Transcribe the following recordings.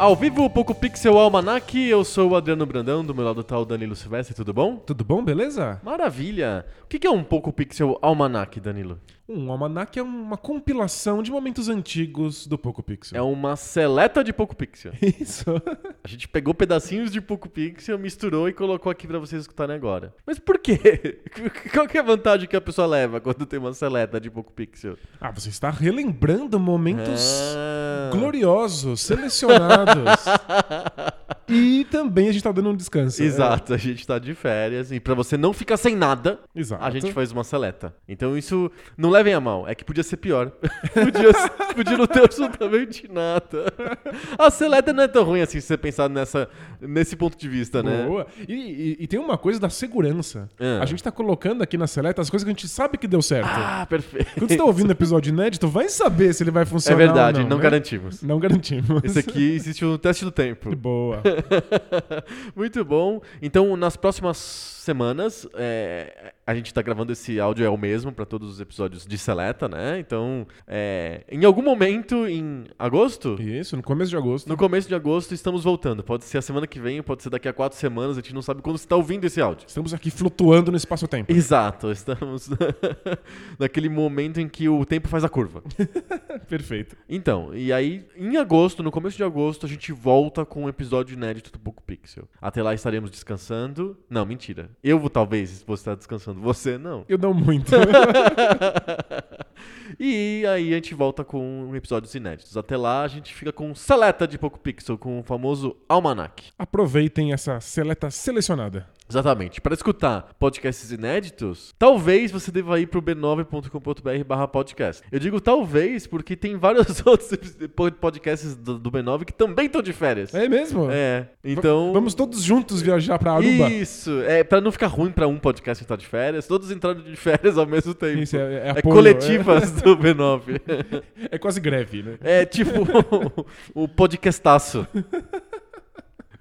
Ao vivo, Poco Pixel Almanac, eu sou o Adriano Brandão, do meu lado tá o Danilo Silvestre, tudo bom? Tudo bom, beleza? Maravilha! O que é um Poco Pixel Almanac, Danilo? Um almanac é uma compilação de momentos antigos do Poco Pixel. É uma seleta de Poco Pixel. Isso. A gente pegou pedacinhos de Poco Pixel, misturou e colocou aqui pra vocês escutarem agora. Mas por quê? Qual que é a vantagem que a pessoa leva quando tem uma seleta de Poco Pixel? Ah, você está relembrando momentos Ah. gloriosos, selecionados. e também a gente tá dando um descanso. Exato, a gente tá de férias e pra você não ficar sem nada, É, exato. a gente faz uma seleta. Então isso não levem a mal, é que podia ser pior. podia, podia não ter absolutamente nada. A seleta não é tão ruim assim se você pensar nessa, nesse ponto de vista, né? Boa. E, e- e tem uma coisa da segurança. Ah. A gente tá colocando aqui na seleta as coisas que a gente sabe que deu certo. Ah, perfeito. Quando você tá ouvindo o episódio inédito, vai saber se ele vai É funcionar verdade, ou não, não, né? garantimos. Não garantimos. Esse aqui existe um teste do tempo. Boa. Muito bom. Então, nas próximas semanas, é, a gente tá gravando esse áudio é o mesmo para todos os episódios de Seleta, né? Então, é, em algum momento em agosto, Isso, no começo de agosto. no começo de agosto, estamos voltando. Pode ser a semana que vem, pode ser daqui a quatro semanas, a gente não sabe quando você tá ouvindo esse áudio. Estamos aqui flutuando no espaço-tempo. Exato, estamos naquele momento em que o tempo faz a curva. Perfeito. Então, e aí, em agosto, no começo de agosto, a gente volta com um episódio inédito do Poco Pixel. Até lá estaremos descansando. Não, mentira. Eu vou, talvez, você estar descansando. Você, não. Eu não muito. e aí a gente volta com episódios inéditos. Até lá, a gente fica com seleta de Poco Pixel, com o famoso Almanac. Aproveitem essa seleta selecionada. Exatamente. Para escutar podcasts inéditos, talvez você deva ir pro b9.com.br barra podcast. Eu digo talvez porque tem vários outros podcasts do, do B9 que também estão de férias. É mesmo? É, então... Vamos todos juntos viajar pra Aruba? Isso, é pra não ficar ruim pra um podcast estar de férias, todos entraram de férias ao mesmo tempo. Isso, é, é É apoio, coletivas do B9. É, é quase greve, né? É tipo o podcastaço.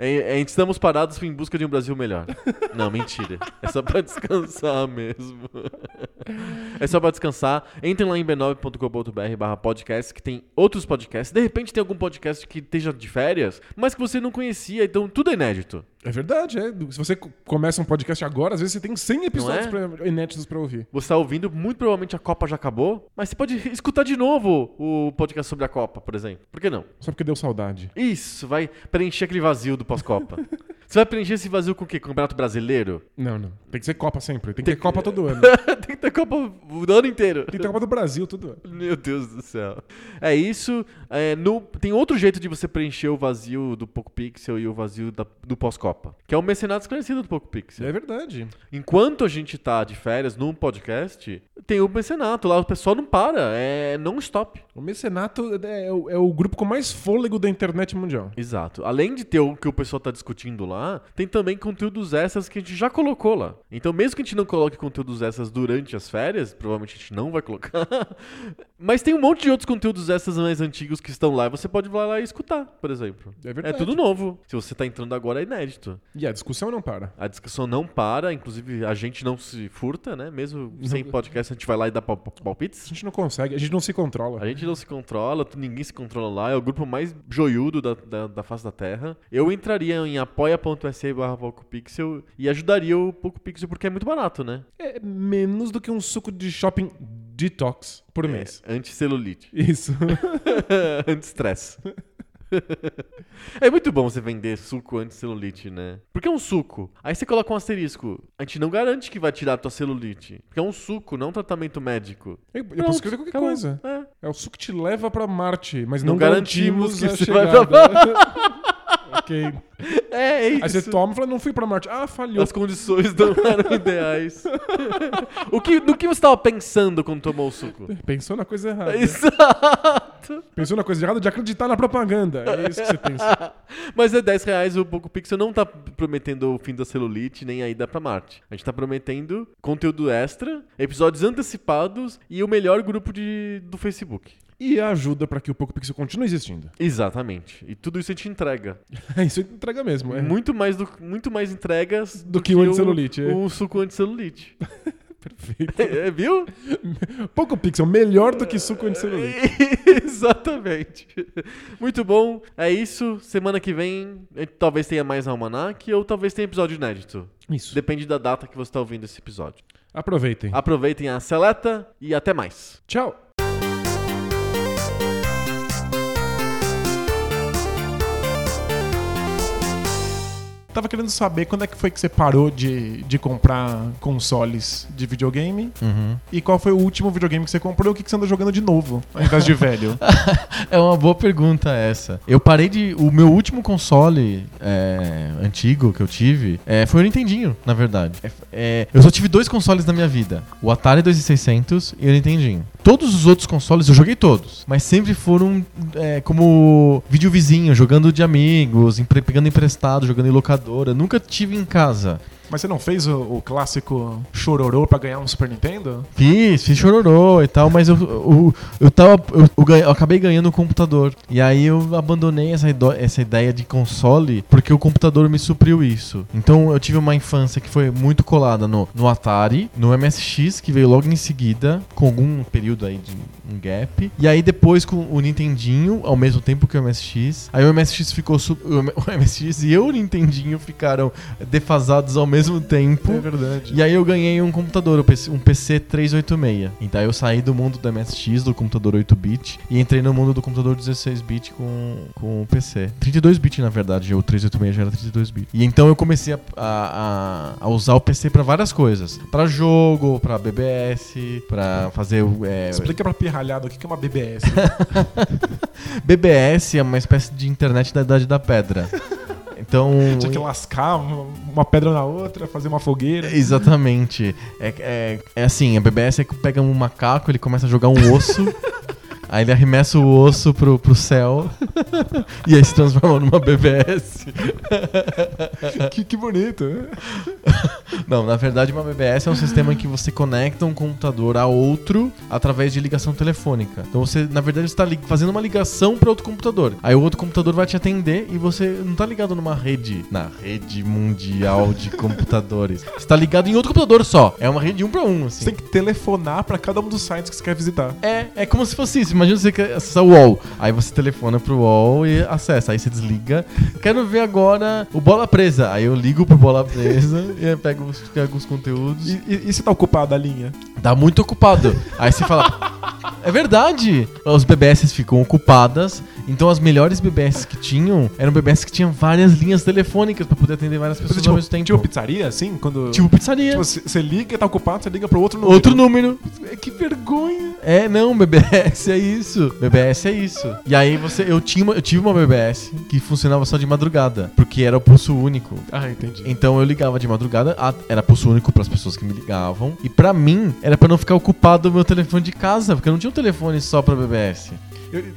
É, é, estamos parados em busca de um Brasil melhor. Não, mentira. É só pra descansar mesmo. É só pra descansar. Entrem lá em b9.com.br barra podcast, que tem outros podcasts. De repente tem algum podcast que esteja de férias, mas que você não conhecia, então tudo é inédito. É verdade, é. Se você co- começa um podcast agora, às vezes você tem 100 episódios é? pra- inéditos pra ouvir. Você tá ouvindo, muito provavelmente a Copa já acabou, mas você pode escutar de novo o podcast sobre a Copa, por exemplo. Por que não? Só porque deu saudade. Isso, vai preencher aquele vazio do pós-Copa. Você vai preencher esse vazio com o quê? Com o Campeonato Brasileiro? Não, não. Tem que ser Copa sempre. Tem que ter Copa todo ano. Tem que ter Copa o ano inteiro. Tem que ter Copa do Brasil todo ano. Meu Deus do céu. É isso. é, no- tem outro jeito de você preencher o vazio do Poco Pixel e o vazio da- do pós-Copa, que é o mecenato esclarecido do Poco Pixel. É verdade. Enquanto a gente tá de férias num podcast, tem o mecenato lá, o pessoal não para, é non-stop. O Mecenato é o, é o grupo com mais fôlego da internet mundial. Exato. Além de ter o que o pessoal tá discutindo lá, tem também conteúdos extras que a gente já colocou lá. Então, mesmo que a gente não coloque conteúdos extras durante as férias, provavelmente a gente não vai colocar, mas tem um monte de outros conteúdos extras mais antigos que estão lá e você pode ir lá e escutar, por exemplo. É verdade. É tudo novo. Se você tá entrando agora, é inédito. E a discussão não para. A discussão não para, inclusive a gente não se furta, né? Mesmo sem podcast, a gente vai lá e dá pal- pal- A palpites. gente não consegue, a gente não se controla. A gente não se controla, ninguém se controla lá, é o grupo mais joiudo da, da, da face da Terra. Eu entraria em apoia.se barra PocoPixel e ajudaria o PocoPixel porque é muito barato, né? É menos do que um suco de shopping detox por mês. É, anticelulite. Isso. Anti-estresse. é muito bom você vender suco anti-celulite, né? Porque é um suco. Aí você coloca um asterisco. A gente não garante que vai tirar a tua celulite. Porque é um suco, não um tratamento médico. Eu, eu posso escrever qualquer coisa. É. É o suco que te leva pra Marte, mas Não não, garantimos garantimos, que você vai chegada. ok. É, é isso. Aí você toma e fala, não fui pra Marte. Ah, falhou. As condições não eram ideais. o que, no que você estava pensando quando tomou o suco? Pensou na coisa errada. Exato. Pensou na coisa errada de acreditar na propaganda. É isso que você pensa. Mas é 10 reais o Poco Pixel não tá prometendo o fim da celulite nem a ida pra Marte. A gente tá prometendo conteúdo extra, episódios antecipados e o melhor grupo de, do Facebook. E ajuda pra que o Poco Pixel continue existindo. Exatamente. E tudo isso a gente entrega. Isso entrega mesmo. É. Muito, mais do, muito mais entregas Do que o anticelulite, é. O, suco anticelulite. Perfeito. É, viu? Poco Pixel, melhor do que suco anticelulite. Exatamente. Muito bom. É isso. Semana que vem eh, talvez tenha mais almanac ou talvez tenha episódio inédito. Isso. Depende da data que você está ouvindo esse episódio. Aproveitem. Aproveitem a seleta e até mais. Tchau. Tava querendo saber quando é que foi que você parou de, de comprar consoles de videogame e qual foi o último videogame que você comprou e o que que você anda jogando de novo, ao invés de velho. É uma boa pergunta essa. Eu parei de. O meu último console é, antigo que eu tive é, foi o Nintendinho, na verdade. É, é, eu só tive dois consoles na minha vida: o Atari 2600 e o Nintendinho. Todos os outros consoles eu joguei todos, mas sempre foram é, como vídeo vizinho, jogando de amigos, empre- pegando emprestado, jogando em locadora. Nunca tive em casa. Mas você não fez o, o clássico chororô pra ganhar um Super Nintendo? Fiz, fiz chororô e tal, mas eu, eu, eu, tava, eu, eu eu acabei ganhando um computador. E aí eu abandonei essa, essa ideia de console porque o computador me supriu isso. Então eu tive uma infância que foi muito colada no, no Atari, no MSX, que veio logo em seguida, com algum período aí de um gap. E aí depois com o Nintendinho, ao mesmo tempo que o MSX. Aí o MSX ficou. O o MSX e o Nintendinho ficaram defasados ao mesmo tempo. É verdade. E aí eu ganhei um computador, um PC, um PC 386. Então eu saí do mundo do MSX, do computador 8-bit, e entrei no mundo do computador 16-bit com, com o PC. 32-bit, na verdade, o 386 já era 32-bit. E então eu comecei a, a, a- usar o PC pra várias coisas. Pra jogo, pra BBS, pra fazer... É, Explica pra pirralhada o que é uma BBS. BBS é uma espécie de internet da Idade da Pedra. Então... Tinha que lascar uma, pedra na outra, fazer uma fogueira. Exatamente. É, é, é assim, a BBS é que pega um macaco, ele começa a jogar um osso, aí ele arremessa o osso pro, pro céu e aí se transforma numa BBS. que, que bonito. né? Não, na verdade uma BBS é um sistema em que você conecta um computador a outro através de ligação telefônica. Então você, na verdade, está fazendo uma ligação para outro computador. Aí o outro computador vai te atender e você não tá ligado numa rede, na rede mundial de computadores. Você tá ligado em outro computador só. É uma rede um para um, assim. Você tem que telefonar pra cada um dos sites que você quer visitar. É, é como se fosse isso. Imagina você quer acessar o UOL. Aí você telefona pro UOL e acessa. Aí você desliga. Quero ver agora o Bola Presa. Aí eu ligo pro Bola Presa e pego os, pego os conteúdos. E, e, e se tá ocupado a linha? Dá muito ocupado. Aí você fala. É verdade! Os BBS ficam ocupadas, então as melhores BBS que tinham eram BBS que tinham várias linhas telefônicas pra poder atender várias pessoas tipo, ao mesmo tempo. tipo pizzaria, assim? Quando. Tipo pizzaria. Tipo, você você liga e tá ocupado, você liga pro outro número. Outro número. Que vergonha. É, não, BBS é isso. BBS é isso. E aí você, eu tinha, eu tive uma BBS que funcionava só de madrugada, porque era o pulso único. Ah, entendi. Então eu ligava de madrugada, era pulso único pras pessoas que me ligavam, e pra mim era pra não ficar ocupado o meu telefone de casa, porque eu não tinha um telefone só pra BBS.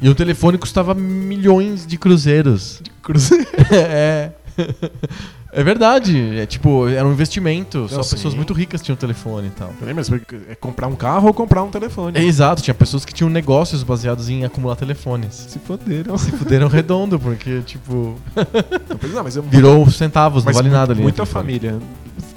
E o telefone custava milhões de cruzeiros. Cruzeiro. é. É verdade. É tipo, era um investimento. Só sim. pessoas muito ricas tinham telefone e tal. Lembra? Você É comprar um carro ou comprar um telefone. É, exato, tinha pessoas que tinham negócios baseados em acumular telefones. Se foderam. Se fuderam redondo, porque, tipo, Não, mas eu virou centavos, não Mas vale mu- nada ali. Muita telefone. família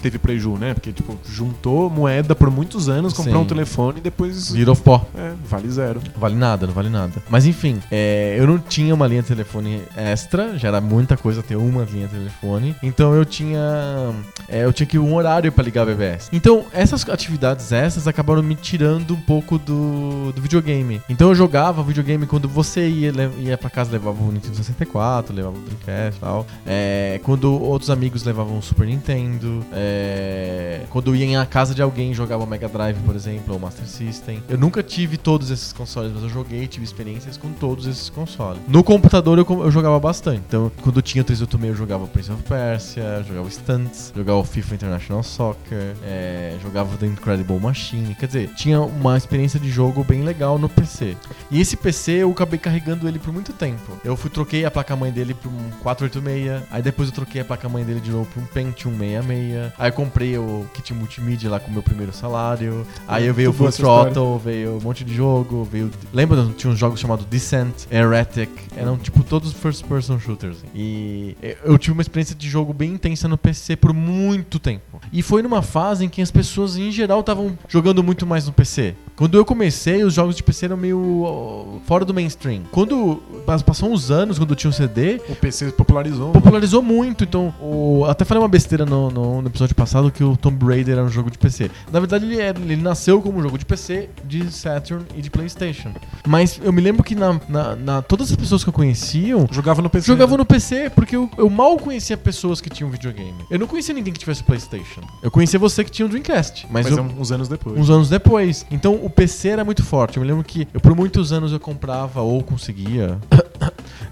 teve preju, né? Porque, tipo, juntou moeda por muitos anos, comprou Sim. um telefone e depois. Virou pó. É, vale zero. Vale nada, não vale nada. Mas enfim, é, eu não tinha uma linha de telefone extra, já era muita coisa ter uma linha de telefone. Então eu tinha. é, eu tinha que um horário pra ligar a BBS. Então essas atividades extras acabaram me tirando um pouco do, do videogame. Então eu jogava videogame quando você ia, ia pra casa levava o Nintendo 64, levava o Dreamcast e tal. É, quando outros amigos levavam o Super Nintendo. É, quando ia em casa de alguém jogava o Mega Drive, por exemplo, ou Master System. Eu nunca tive todos esses consoles, mas eu joguei, tive experiências com todos esses consoles. No computador eu, eu jogava bastante. Então, quando eu tinha o 386, eu jogava Prince of Persia, jogava Stunts, jogava o FIFA International Soccer, é, jogava The Incredible Machine. Quer dizer, tinha uma experiência de jogo bem legal no PC. E esse PC eu acabei carregando ele por muito tempo. Eu fui troquei a placa-mãe dele por um 486, aí depois eu troquei a placa-mãe dele de novo por um Pentium 66. Aí eu comprei o kit multimídia lá com o meu primeiro salário. Aí eu veio o Full Throttle, veio um monte de jogo, veio. Lembra? Tinha uns jogos chamados Descent, Heretic, eram tipo todos first person shooters. E eu tive uma experiência de jogo bem intensa no PC por muito tempo. E foi numa fase em que as pessoas em geral estavam jogando muito mais no PC. Quando eu comecei, os jogos de PC eram meio fora do mainstream. Quando pas- passou uns anos, quando eu tinha um CD, O PC popularizou. popularizou muito. Então, o- até falei uma besteira no, no- no episódio passado que o Tomb Raider era um jogo de PC. Na verdade, ele, era- ele nasceu como um jogo de PC, de Saturn e de PlayStation. Mas eu me lembro que na, na- na- todas as pessoas que eu conheciam Jogava no PC. jogavam né? no PC, porque eu, eu mal conhecia pessoas que tinham videogame. Eu não conhecia ninguém que tivesse PlayStation. Eu conhecia você que tinha um Dreamcast. Mas, Mas eu, uns anos depois. uns anos depois. Então o PC era muito forte. Eu me lembro que eu, por muitos anos eu comprava ou conseguia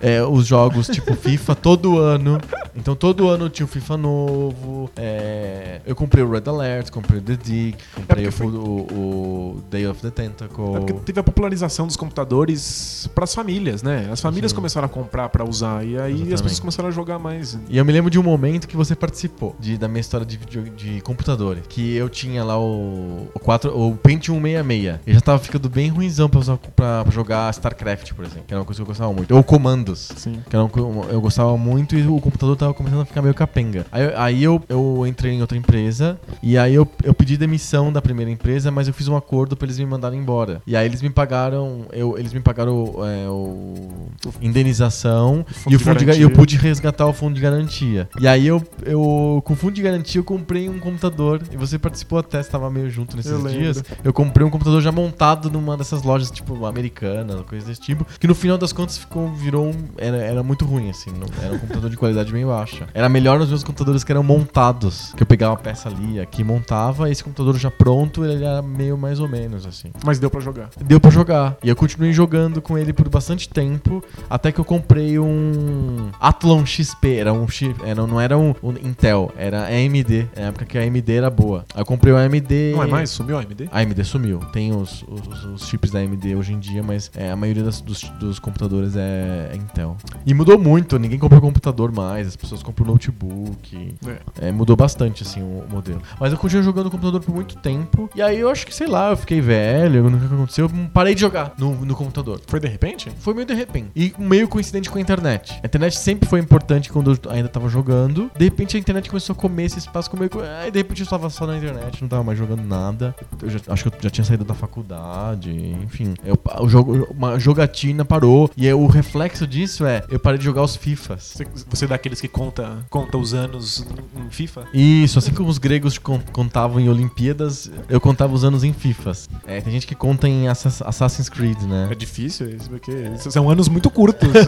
é, os jogos tipo FIFA todo ano. Então todo ano tinha um FIFA novo. é, eu comprei o Red Alert, comprei o The Dig, comprei É o, o- o Day of the Tentacle. É porque teve a popularização dos computadores pras famílias, né? As famílias Sim. começaram a comprar pra usar e aí as Exatamente. pessoas começaram a jogar mais. E eu me lembro de um momento que você participou de, da minha história de, video, de computadores. Que eu tinha lá o, o, 4, o Pentium 66. Eu já tava ficando bem ruimzão pra, usar, pra, pra jogar StarCraft, por exemplo. Que era uma coisa que eu gostava muito. Ou Comandos. Sim. Que era uma eu gostava muito e o computador tava começando a ficar meio capenga. Aí, aí eu, eu entrei em outra empresa e aí eu, eu pedi demissão da primeira empresa, mas eu fiz um acordo pra eles me mandarem embora. E aí eles me pagaram, eu, eles me pagaram é, o indenização fundo e o de fundo de, eu pude resgatar o fundo de garantia. E aí eu, eu com o fundo de garantia eu comprei um computador e você participou até, estava meio junto nesses Eu lembro. dias. Eu comprei um computador já montado numa dessas lojas tipo americanas, coisa desse tipo, que no final das contas ficou virou um, era, era muito ruim assim, não- era um computador de qualidade bem baixa. Era melhor nos meus computadores que eram montados, que eu pegava a peça ali, aqui montava, esse computador já pronto, ele era meio mais ou menos assim. Mas deu pra jogar. Deu pra jogar. E eu continuei jogando com ele por bastante tempo, até que eu comprei um Athlon XP. Era um chip, era, não era um, um Intel, era AMD. Na época que a AMD era boa. Aí eu comprei o AMD. Não é mais? Sumiu a AMD? A AMD sumiu. Tem os, os, os chips da AMD hoje em dia, mas é, a maioria das- dos, dos computadores é, é Intel. E mudou muito, ninguém compra computador mais, as pessoas compram notebook. É. É, mudou bastante, assim, o, o modelo. Mas eu continuei jogando computador por muito tempo. E aí eu acho que, sei lá, eu fiquei velho, não sei o que aconteceu, eu parei de jogar no, no computador. Foi de repente? Foi meio de repente. E meio coincidente com a internet. A internet sempre foi importante quando eu ainda tava jogando. De repente a internet começou a comer esse espaço com meio. co- Aí de repente eu tava só na internet, não tava mais jogando nada. Eu já- acho que eu já tinha saído da faculdade, enfim. Eu, o jogo, uma jogatina parou. E aí o reflexo disso é: eu parei de jogar os FIFAs. Você, você é daqueles que conta, conta os anos em FIFA? Isso, assim como os gregos con- contavam em Olimpíadas, eu contava os anos em FIFAs. É, tem gente que conta em Assas- Assassin's Creed, né? É difícil isso, porque são anos muito curtos, né?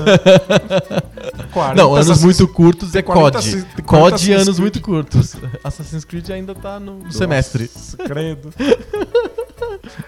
40 Não, anos muito curtos é 40 COD. Assi- 40 COD Assassin's anos Creed. muito curtos. Assassin's Creed ainda tá no no semestre. Nossa, credo.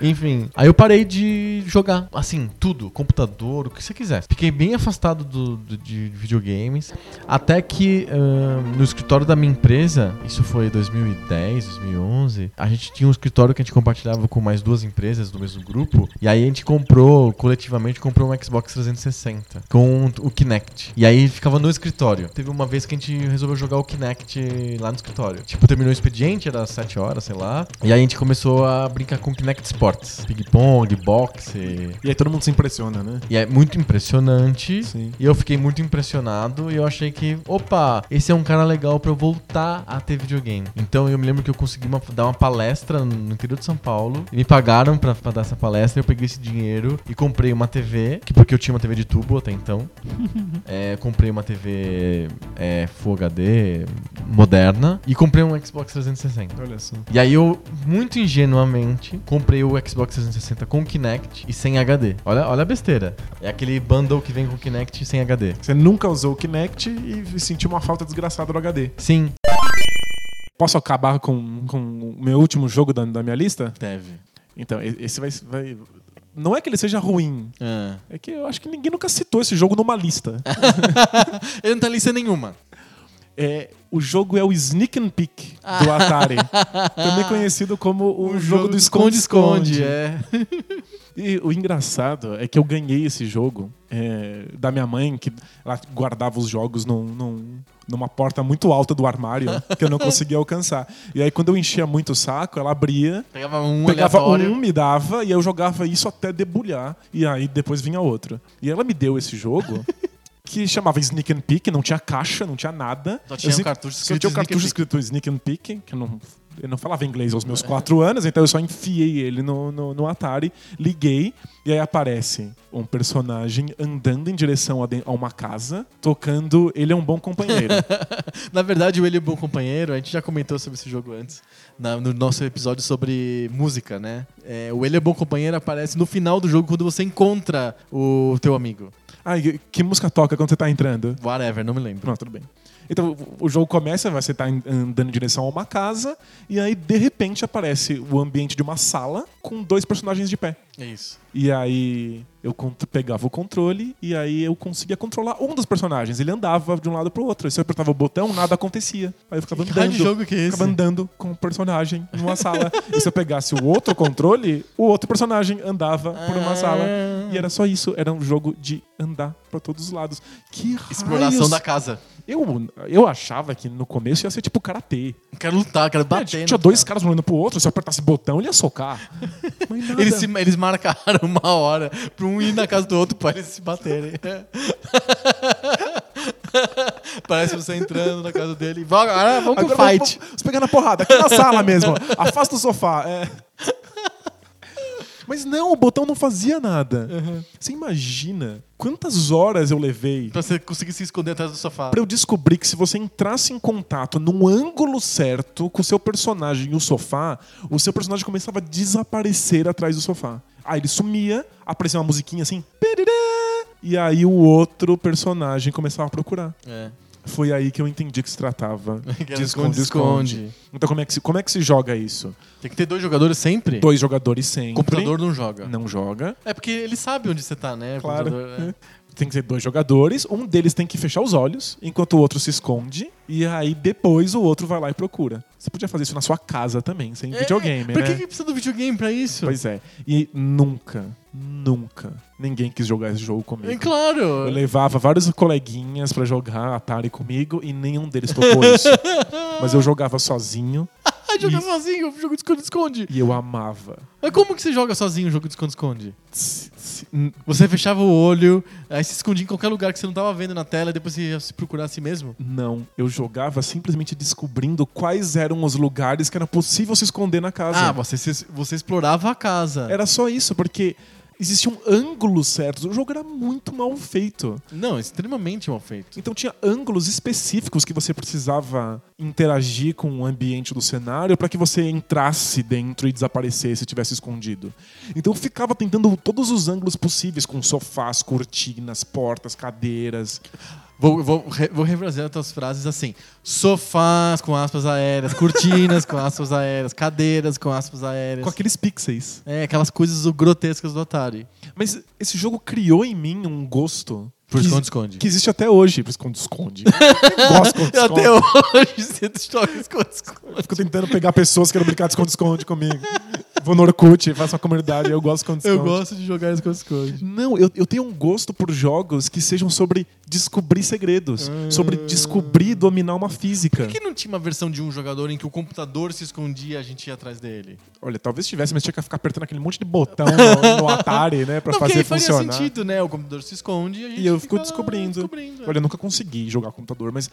Enfim, aí eu parei de jogar, assim, tudo, computador, o que você quiser. Fiquei bem afastado do, do- de videogames, até que ahn, no escritório da minha empresa, isso foi 2010, 2011, a gente tinha um escritório que a gente compartilhava com mais duas empresas do mesmo grupo, e aí a gente comprou, coletivamente, comprou um Xbox 360 com o Kinect. E aí ficava no escritório. Teve uma vez que a gente resolveu jogar o Kinect lá no escritório. Tipo, terminou o expediente, era 7 horas, sei lá, e aí a gente começou a brincar com Kinect Sports. Ping-pong, boxe. E aí todo mundo se impressiona, né? E é muito impressionante. Sim. E eu fiquei muito impressionado e eu achei que, opa, esse é um cara legal pra eu voltar a ter videogame. Então eu me lembro que eu consegui uma- dar uma palestra no interior de São Paulo e me pagaram pra, pra dar essa palestra. Eu peguei esse dinheiro e comprei uma TV, que porque eu tinha uma TV de tubo até então. É, comprei uma TV é, Full HD moderna e comprei um Xbox 360. Olha só. E aí eu, muito ingenuamente, comprei o Xbox 360 com Kinect e sem HD. Olha, olha a besteira. É aquele bundle que vem com Kinect e sem HD. Você nunca usou o Kinect e sentiu uma falta desgraçada do HD. Sim. posso acabar com, com o meu último jogo da, da minha lista? Deve. Então, esse vai, vai. Não é que ele seja ruim, Ah. é que eu acho que ninguém nunca citou esse jogo numa lista. Ele não tá em lista nenhuma. É, o jogo é o Sneak and Peek do Atari. também conhecido como o, jogo, do esconde-esconde. é. E o engraçado é que eu ganhei esse jogo é, da minha mãe, que ela guardava os jogos num- num- numa porta muito alta do armário, que eu não conseguia alcançar. E aí, quando eu enchia muito o saco, ela abria, Pegava um pegava aleatório. um, me dava, e eu jogava isso até debulhar. E aí depois vinha outro. E ela me deu esse jogo. Que chamava Sneak and Peek, não tinha caixa, não tinha nada. Só tinha Eu um cartucho Só escrito tinha um cartucho escrito Sneak and Peek, que eu não, eu não falava inglês aos meus quatro anos, então eu só enfiei ele no, no, no Atari, liguei, e aí aparece um personagem andando em direção a, de- a uma casa, tocando Ele é um Bom Companheiro. Na verdade, o Ele é um Bom Companheiro, a gente já comentou sobre esse jogo antes, na- no nosso episódio sobre música, né? É, o Ele é Bom Companheiro aparece no final do jogo quando você encontra o teu amigo. E que música toca quando você tá entrando? Whatever, não me lembro. Não, tudo bem. Então o jogo começa, você tá em- andando em direção a uma casa, e aí de repente aparece o ambiente de uma sala com dois personagens de pé. É isso. E aí eu pegava o controle e aí eu conseguia controlar um dos personagens. Ele andava de um lado pro outro. E se eu apertava o botão, nada acontecia. Aí eu ficava Que andando. de jogo que é esse? Ficava andando com o personagem numa sala. e se eu pegasse o outro controle, o outro personagem andava por uma Ah. sala. E era só isso. Era um jogo de andar pra todos os lados. Que Exploração raios- da casa. Eu, eu achava que no começo ia ser tipo karatê. Quero lutar, quero É, bater. tinha no dois cara. caras um olhando pro outro, se eu apertasse botão, ele ia socar. Eles, se- eles marcaram uma hora pra um ir na casa do outro pra eles se baterem. Parece você entrando na casa dele vamos, ah, vamos pro Agora fight. Vamos, vamos pegar na porrada, aqui na sala mesmo. Afasta o sofá. é. Mas não, o botão não fazia nada. Você imagina quantas horas eu levei Pra você conseguir se esconder atrás do sofá. pra eu descobrir que se você entrasse em contato num ângulo certo com o seu personagem e o sofá, o seu personagem começava a desaparecer atrás do sofá. Aí ele sumia, aparecia uma musiquinha assim, e aí o outro personagem começava a procurar. É. Foi aí que eu entendi que se tratava Que de esconde-esconde. Então como é, que se, como é que se joga isso? Tem que ter dois jogadores sempre. Dois jogadores sempre. O computador não joga. não joga. É porque ele sabe onde você tá, né? o Claro. computador, né? Tem que ser dois jogadores. Um deles tem que fechar os olhos, enquanto o outro se esconde. E aí depois o outro vai lá e procura. Você podia fazer isso na sua casa também, sem videogame, É, Pra né? que, que precisa do videogame pra isso? Pois é. E nunca, nunca, ninguém quis jogar esse jogo comigo. É claro. Eu levava vários coleguinhas pra jogar Atari comigo e nenhum deles topou isso. Mas eu jogava sozinho Ah, joga sozinho, jogo de esconde-esconde. e eu amava. Mas como que você joga sozinho o jogo de esconde-esconde? Você fechava o olho, aí se escondia em qualquer lugar que você não tava vendo na tela, e depois você ia se procurar a si mesmo? Não, eu jogava simplesmente descobrindo quais eram os lugares que era possível se esconder na casa. Ah, você, você explorava a casa. Era só isso, porque existiam ângulos certos. O jogo era muito mal feito. Não, extremamente mal feito. Então tinha ângulos específicos que você precisava interagir com o ambiente do cenário para que você entrasse dentro e desaparecesse se tivesse escondido. Então eu ficava tentando todos os ângulos possíveis com sofás, cortinas, portas, cadeiras. Vou, vou, vou refrasear as tuas frases assim: sofás com aspas aéreas, cortinas com aspas aéreas, cadeiras com aspas aéreas. Com aqueles pixels. É, aquelas coisas grotescas do Atari. Mas esse jogo criou em mim um gosto Por esconde-esconde. que existe até hoje. Por esconde-esconde. Gosto de esconde-esconde. Até hoje você joga esconde-esconde. Fico tentando pegar pessoas que querem brincar de esconde-esconde comigo. Vou no Orkut, faço uma comunidade, eu gosto de esconde-esconde. Eu gosto de jogar esconde-esconde. Não, eu, eu tenho um gosto por jogos que sejam sobre descobrir segredos, sobre descobrir e dominar uma física. Por que não tinha uma versão de um jogador em que o computador se escondia e a gente ia atrás dele? Olha, talvez tivesse, mas tinha que ficar apertando aquele monte de botão no, no Atari, né, pra não, fazer que aí faria funcionar. sentido, né? O computador se esconde e a gente E eu fico descobrindo. descobrindo. Olha, eu nunca consegui jogar computador, mas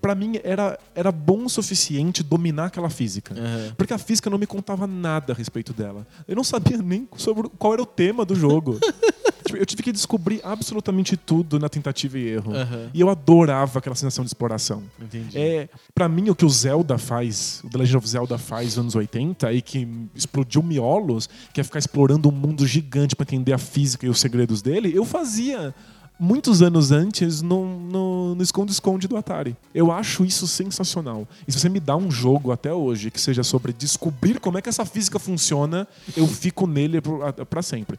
pra mim era, era bom o suficiente dominar aquela física. Aham. Porque a física não me contava nada a respeito dela. Eu não sabia nem sobre qual era o tema do jogo. Tipo, eu tive que descobrir absolutamente tudo na tentativa e erro. Aham. E eu adorava aquela sensação de exploração. Entendi. É, para mim, o que o Zelda faz, o The Legend of Zelda faz nos anos 80, e que explodiu miolos, que é ficar explorando um mundo gigante pra entender a física e os segredos dele, eu fazia muitos anos antes no esconde-esconde do Atari. Eu acho isso sensacional. E se você me dá um jogo até hoje que seja sobre descobrir como é que essa física funciona, eu fico nele pro- a- pra sempre.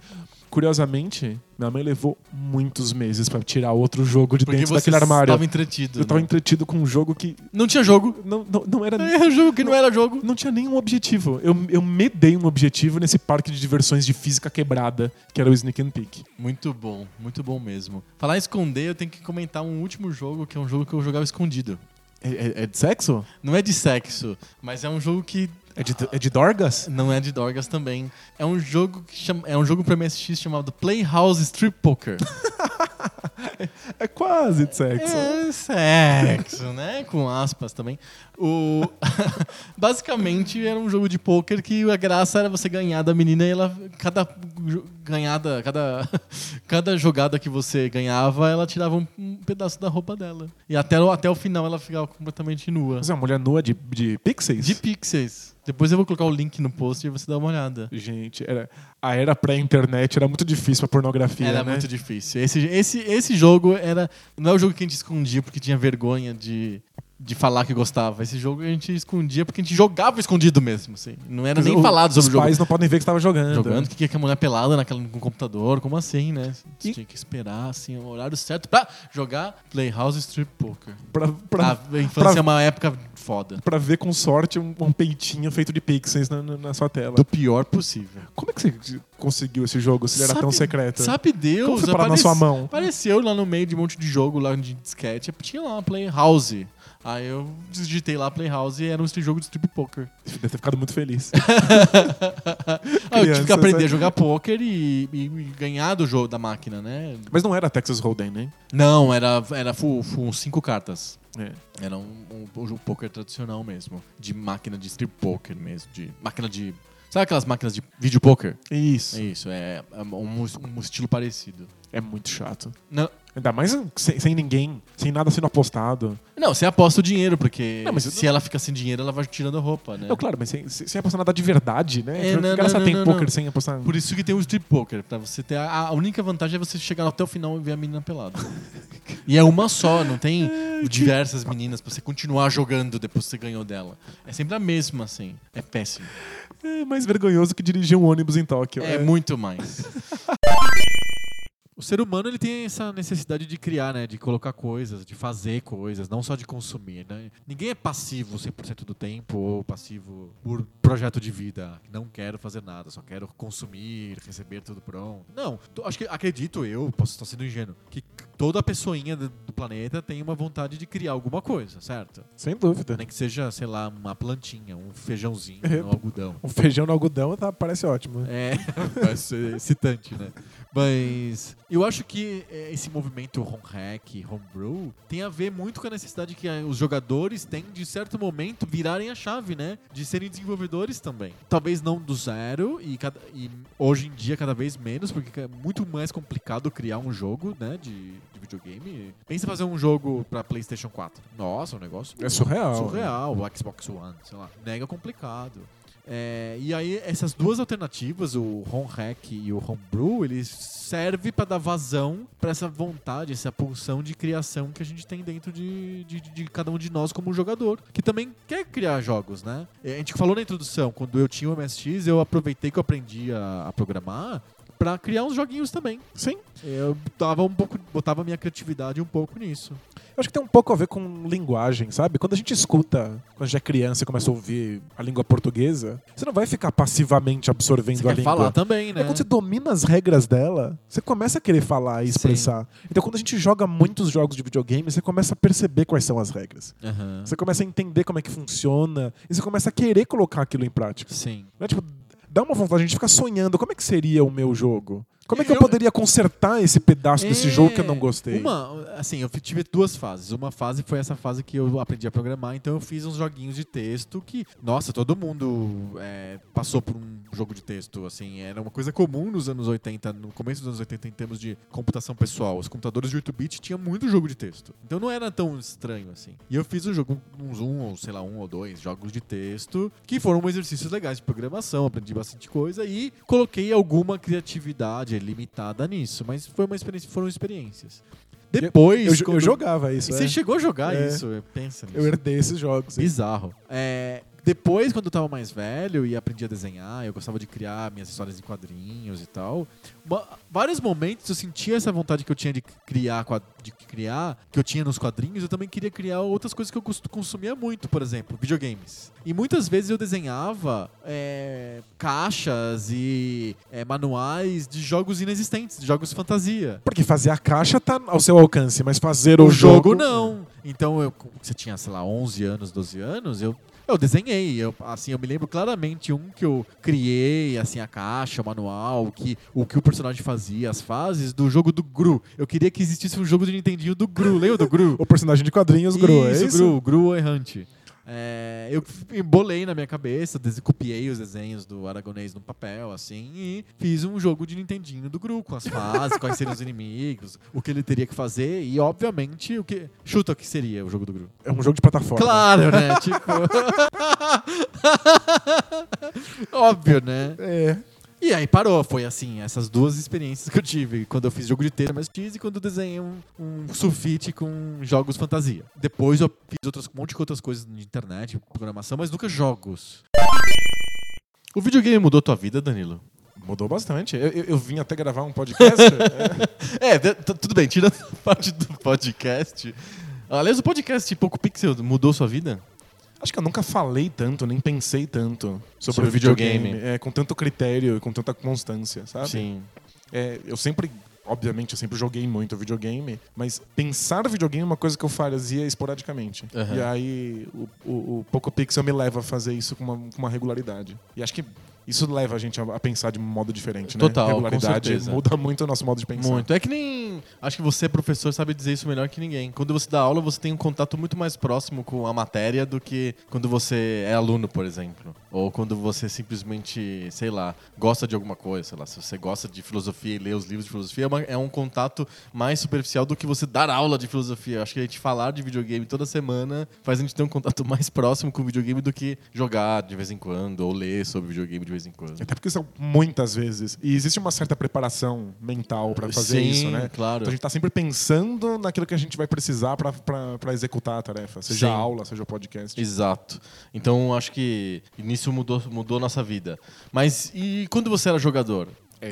Curiosamente, minha mãe levou muitos meses pra tirar outro jogo de Porque dentro daquele armário. estava entretido. Eu tava né? entretido com um jogo que Não tinha jogo. não, não, não era Era jogo que não era jogo. não tinha nenhum objetivo. Eu, eu me dei um objetivo nesse parque de diversões de física quebrada, que era o Sneak and Peek. Muito bom, muito bom mesmo. Falar em esconder, eu tenho que comentar um último jogo, que é um jogo que eu jogava escondido. É, é- é de sexo? Não é de sexo, mas é um jogo que É de, é de Dorgas? não é de Dorgas também. É um jogo que chama, é um jogo para MSX chamado Playhouse Strip Poker. É quase de sexo. É sexo, né? Com aspas também. O... Basicamente era um jogo de pôquer que a graça era você ganhar da menina e ela. Cada ganhada, cada, cada jogada que você ganhava, ela tirava um, um pedaço da roupa dela. E até, o- até o final ela ficava completamente nua. Mas é uma mulher nua de, de pixels? De pixels. Depois eu vou colocar o link no post e você dá uma olhada. Gente, era, a era pré-internet era muito difícil pra pornografia, Era né? muito difícil. Esse, esse, esse jogo era. Não é o jogo que a gente escondia porque tinha vergonha de, de falar que gostava. Esse jogo a gente escondia porque a gente jogava escondido mesmo. Assim. Não era nem O- falado sobre Os o jogo. pais não podem ver que você tava jogando. Jogando, que que a mulher pelada naquela, no computador? Como assim, né? Você E- tinha que esperar assim, o horário certo pra jogar Playhouse Strip Poker. Pra, pra, a infância pra- é uma época foda. pra ver com sorte um, um peitinho feito de pixels na, na- sua tela. Do pior possível. Como é que você conseguiu esse jogo se ele era Sabe- tão secreto? Sabe Deus, Como foi parar na sua mão? Apareceu lá no meio de um monte de jogo lá de disquete, tinha lá Playhouse. Aí eu digitei lá Playhouse e era um jogo de strip poker. Deve ter ficado muito feliz. Ah, eu tive que aprender a jogar poker e, e- e ganhar do jogo da máquina, né? Mas não era Texas Hold'em, né? Não, era, era full, full cinco cartas. É. Era um, um, um jogo poker tradicional mesmo. De máquina de strip poker mesmo. De máquina de. Sabe aquelas máquinas de vídeo poker? Isso. É isso, é, é um, um estilo parecido. É muito chato. Não, Ainda mais sem, sem ninguém, sem nada sendo apostado. não, você aposta o dinheiro, porque Não, mas- se ela fica sem dinheiro, ela vai tirando a roupa, né? Não, claro, mas sem, sem apostar nada de verdade, né? É, que não, graça não, tem não, poker não. sem apostar. Por isso que tem o strip poker, pra você ter a, a única vantagem é você chegar até o final e ver a menina pelada. e é uma só, não tem diversas meninas pra você continuar jogando depois que você ganhou dela. É sempre a mesma, assim. É péssimo. É mais vergonhoso que dirigir um ônibus em Tóquio. É muito mais. O ser humano ele tem essa necessidade de criar, né? De colocar coisas, de fazer coisas, não só de consumir, né? Ninguém é passivo 100% do tempo ou passivo por projeto de vida. Não quero fazer nada, só quero consumir, receber tudo pronto. Não, acho que acredito eu, posso estar sendo ingênuo, que toda pessoinha do planeta tem uma vontade de criar alguma coisa, certo? Sem dúvida. Nem que seja, sei lá, uma plantinha, um feijãozinho, É. um algodão. Um feijão no algodão tá, parece ótimo. É, ser excitante, né? Mas eu acho que é, esse movimento home hack, homebrew, tem a ver muito com a necessidade que eh, os jogadores têm de certo momento virarem a chave, né? De serem desenvolvedores também. Talvez não do zero e, cada- e hoje em dia cada vez menos, porque é muito mais complicado criar um jogo, né? De, de videogame. Pensa em fazer um jogo pra PlayStation 4. Nossa, um negócio É surreal. surreal, o Xbox One, sei lá, mega complicado. É, e aí essas duas alternativas, o home hack e o homebrew, eles servem para dar vazão para essa vontade, essa pulsão de criação que a gente tem dentro de, de, de cada um de nós como jogador, que também quer criar jogos, né? É, A gente falou na introdução, quando eu tinha o MSX, eu aproveitei que eu aprendi a, a programar para criar uns joguinhos também. Sim. Eu dava um pouco, botava minha criatividade um pouco nisso. Eu acho que tem um pouco a ver com linguagem, sabe? Quando a gente escuta, quando a gente é criança e começa a ouvir a língua portuguesa, você não vai ficar passivamente absorvendo Você a quer língua. falar também, É né? quando você domina as regras dela, você começa a querer falar e expressar. Então, quando a gente joga muitos jogos de videogame, você começa a perceber quais são as regras. Aham. Você começa a entender como é que funciona e você começa a querer colocar aquilo em prática. Sim. Não é tipo, dá uma vontade, a gente fica sonhando, como é que seria o meu jogo? Como é que eu, Eu- poderia consertar esse pedaço desse É, jogo que eu não gostei? Uma, assim, eu tive duas fases. Uma fase foi essa fase que eu aprendi a programar, então eu fiz uns joguinhos de texto que, nossa, todo mundo é, passou por um jogo de texto, assim, era uma coisa comum nos anos 80, no começo dos anos 80 em termos de computação pessoal. Os computadores de 8-bit tinham muito jogo de texto. Então não era tão estranho assim. E eu fiz um jogo, uns um, ou sei lá, um ou dois jogos de texto que foram exercícios legais de programação, aprendi bastante coisa e coloquei alguma criatividade dizer limitada nisso, mas foi uma experiência, foram experiências. Depois, Eu, eu quando- jogava isso. Você é. chegou a jogar É. isso? Pensa nisso. Eu herdei esses jogos. Bizarro. É, depois, quando eu tava mais velho e aprendi a desenhar, eu gostava de criar minhas histórias em quadrinhos e tal. Vários momentos eu sentia essa vontade que eu tinha de criar, de criar, que eu tinha nos quadrinhos, eu também queria criar outras coisas que eu cons- consumia muito, por exemplo, videogames. E muitas vezes eu desenhava é, caixas e é, manuais de jogos inexistentes, de jogos fantasia. Porque fazer a caixa tá ao seu alcance, mas fazer o, O jogo não. Então, eu, você tinha, sei lá, 11 anos, 12 anos, eu, eu desenhei. Eu, assim, eu me lembro claramente um que eu criei, assim, a caixa, o manual, o que, o que o personagem fazia, as fases do jogo do Gru. Eu queria que existisse um jogo de Nintendinho do Gru. Lembra do Gru? O personagem de quadrinhos, Gru, é isso, isso? Gru, Gru errante. É, eu embolei na minha cabeça, copiei os desenhos do Aragonês no papel, assim, e fiz um jogo de Nintendinho do Gru, com as fases, quais seriam os inimigos, o que ele teria que fazer, e obviamente o que. Chuta o que seria o jogo do Gru. É um jogo de plataforma. Claro, né? tipo. Óbvio, né? É. E aí parou, foi assim, essas duas experiências que eu tive. Quando eu fiz jogo de texto mais X e quando eu desenhei um, um sulfite com jogos fantasia. Depois eu fiz outras, um monte de outras coisas de internet, programação, mas nunca jogos. O videogame mudou tua vida, Danilo? Mudou bastante. Eu, eu, eu vim até gravar um podcast. é. É, tudo bem, tira a parte do podcast. Aliás, o podcast Poco Pixel mudou sua vida? Acho que eu nunca falei tanto, nem pensei tanto sobre, Sobre videogame. videogame. É, com tanto critério e com tanta constância, sabe? Sim. É, eu sempre, obviamente, eu sempre joguei muito videogame, mas pensar videogame é uma coisa que eu fazia esporadicamente. Aham. E aí o, o, o Poco Pixel me leva a fazer isso com uma, com uma regularidade. E acho que isso leva a gente a, pensar de um modo diferente, né? Total, Regularidade muda muito o nosso modo de pensar. Muito. É que nem. Acho que você, professor, sabe dizer isso melhor que ninguém. Quando você dá aula, você tem um contato muito mais próximo com a matéria do que quando você é aluno, por exemplo. Ou quando você simplesmente, sei lá, gosta de alguma coisa. Sei lá, se você gosta de filosofia e lê os livros de filosofia, é, uma- é um contato mais superficial do que você dar aula de filosofia. Acho que a gente falar de videogame toda semana faz a gente ter um contato mais próximo com o videogame do que jogar de vez em quando ou ler sobre videogame de vez em quando. Até porque são muitas vezes. E existe uma certa preparação mental pra fazer Sim, isso, né? claro. Então a gente tá sempre pensando naquilo que a gente vai precisar pra executar a tarefa. Seja Sim. aula, seja o podcast. Exato. Então acho que nisso mudou, mudou nossa vida. Mas e quando você era jogador?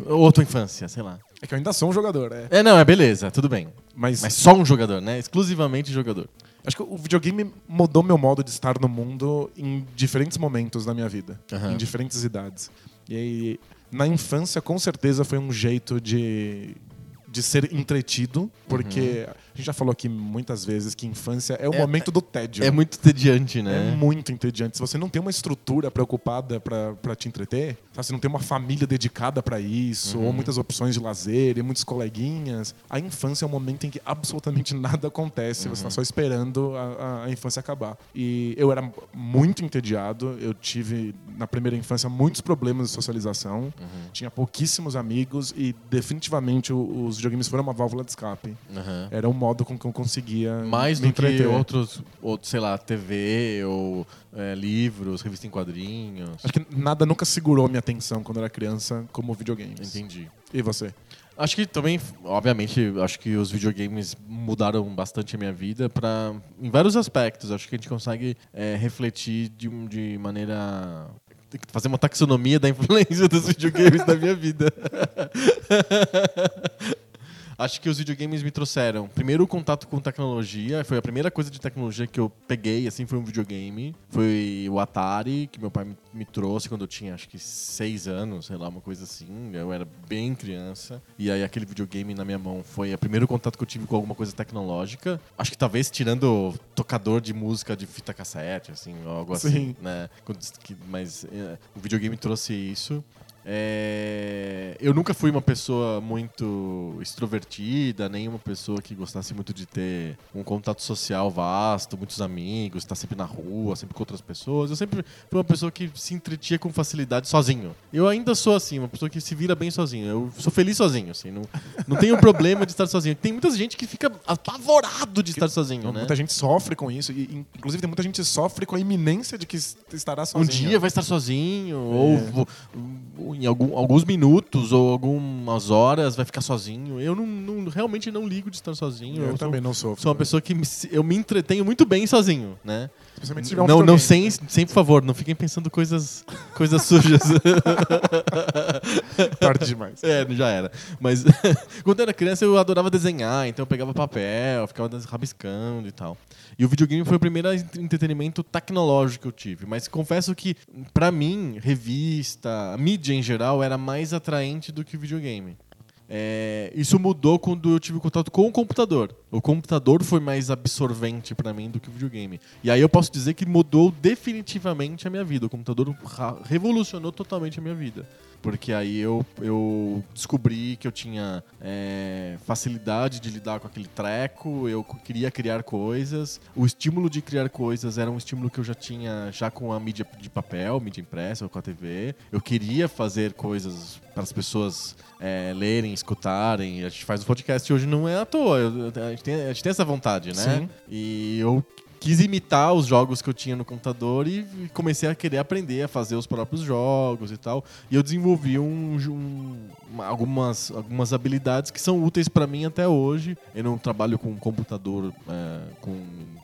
Ou tua infância, sei lá. É que eu ainda sou um jogador, é. É, não, é beleza, tudo bem. Mas, Mas só um jogador, né? Exclusivamente jogador. acho que o videogame mudou meu modo de estar no mundo em diferentes momentos da minha vida. Aham. Em diferentes idades. E aí, na infância, com certeza foi um jeito de, de ser entretido. Porque a gente já falou aqui muitas vezes que infância é o É- momento do tédio. É muito tediante, né? É muito entediante. Se você não tem uma estrutura preocupada pra te entreter, sabe? se não tem uma família dedicada pra isso, Uhum. ou muitas opções de lazer e muitos coleguinhas, a infância é um momento em que absolutamente nada acontece. Você tá Uhum. só esperando a, a- a infância acabar. E eu era muito entediado. Eu tive, na primeira infância, muitos problemas de socialização. Uhum. Tinha pouquíssimos amigos e definitivamente os videogames foram uma válvula de escape. Aham. Era um modo com que eu conseguia Mais do que entreter. outros, outros, sei lá, TV ou é, livros, revista em quadrinhos. Acho que nada nunca segurou minha atenção quando era criança como videogames. Entendi. E você? Acho que também, obviamente, acho que os videogames mudaram bastante a minha vida para em vários aspectos. Acho que a gente consegue é, refletir de, de maneira que fazer uma taxonomia da influência dos videogames na minha vida. Acho que os videogames me trouxeram primeiro o contato com tecnologia, foi a primeira coisa de tecnologia que eu peguei, assim, foi um videogame. Foi o Atari, que meu pai me, trouxe quando eu tinha acho que seis anos, sei lá, uma coisa assim. Eu era bem criança. E aí aquele videogame na minha mão foi o primeiro contato que eu tive com alguma coisa tecnológica. Acho que talvez tirando tocador de música de fita cassete, assim, algo assim, Sim. né? Quando- que- Mas é, o videogame trouxe isso. É, eu nunca fui uma pessoa muito extrovertida, nem uma pessoa que gostasse muito de ter um contato social vasto, muitos amigos, estar sempre na rua, sempre com outras pessoas. Eu sempre fui uma pessoa que se entretia com facilidade sozinho. Eu ainda sou assim, uma pessoa que se vira bem sozinho. Eu sou feliz sozinho, assim, não, não tenho problema de estar sozinho. Tem muita gente que fica apavorado de estar sozinho, né? Muita gente sofre com isso. E, inclusive, tem muita gente que sofre com a iminência de que es- estará Um sozinho. dia vai estar sozinho, É. ou, ou em algum- alguns minutos ou algumas horas vai ficar sozinho. Eu não, não- realmente não ligo de estar sozinho. Eu, Eu, sou, também não sou. sou uma pessoa que me- eu me entretenho muito bem sozinho, né? Especialmente se tiver um Não, não sem, sem, por favor, não fiquem pensando coisas, coisas sujas. Tarde demais. É, já era. Mas quando eu era criança eu adorava desenhar, então eu pegava papel, ficava rabiscando e tal. E o videogame foi o primeiro ent- entretenimento tecnológico que eu tive. Mas confesso que, pra mim, revista, mídia em geral, era mais atraente do que o videogame. É, isso mudou quando eu tive contato com o computador. O computador foi mais absorvente pra mim do que o videogame. E aí eu posso dizer que mudou definitivamente a minha vida. O computador revolucionou totalmente a minha vida. Porque aí eu, eu descobri que eu tinha é, facilidade de lidar com aquele treco, eu queria criar coisas. O estímulo de criar coisas era um estímulo que eu já tinha já com a mídia de papel, mídia impressa ou com a TV. Eu queria fazer coisas para as pessoas é, lerem, escutarem. A gente faz o podcast hoje não é à toa. Eu- a, gente tem, a gente tem essa vontade, né? Sim. E eu quis imitar os jogos que eu tinha no computador e comecei a querer aprender a fazer os próprios jogos e tal. E eu desenvolvi um, um- uma- algumas, algumas habilidades que são úteis para mim até hoje. Eu não trabalho com computador, é, com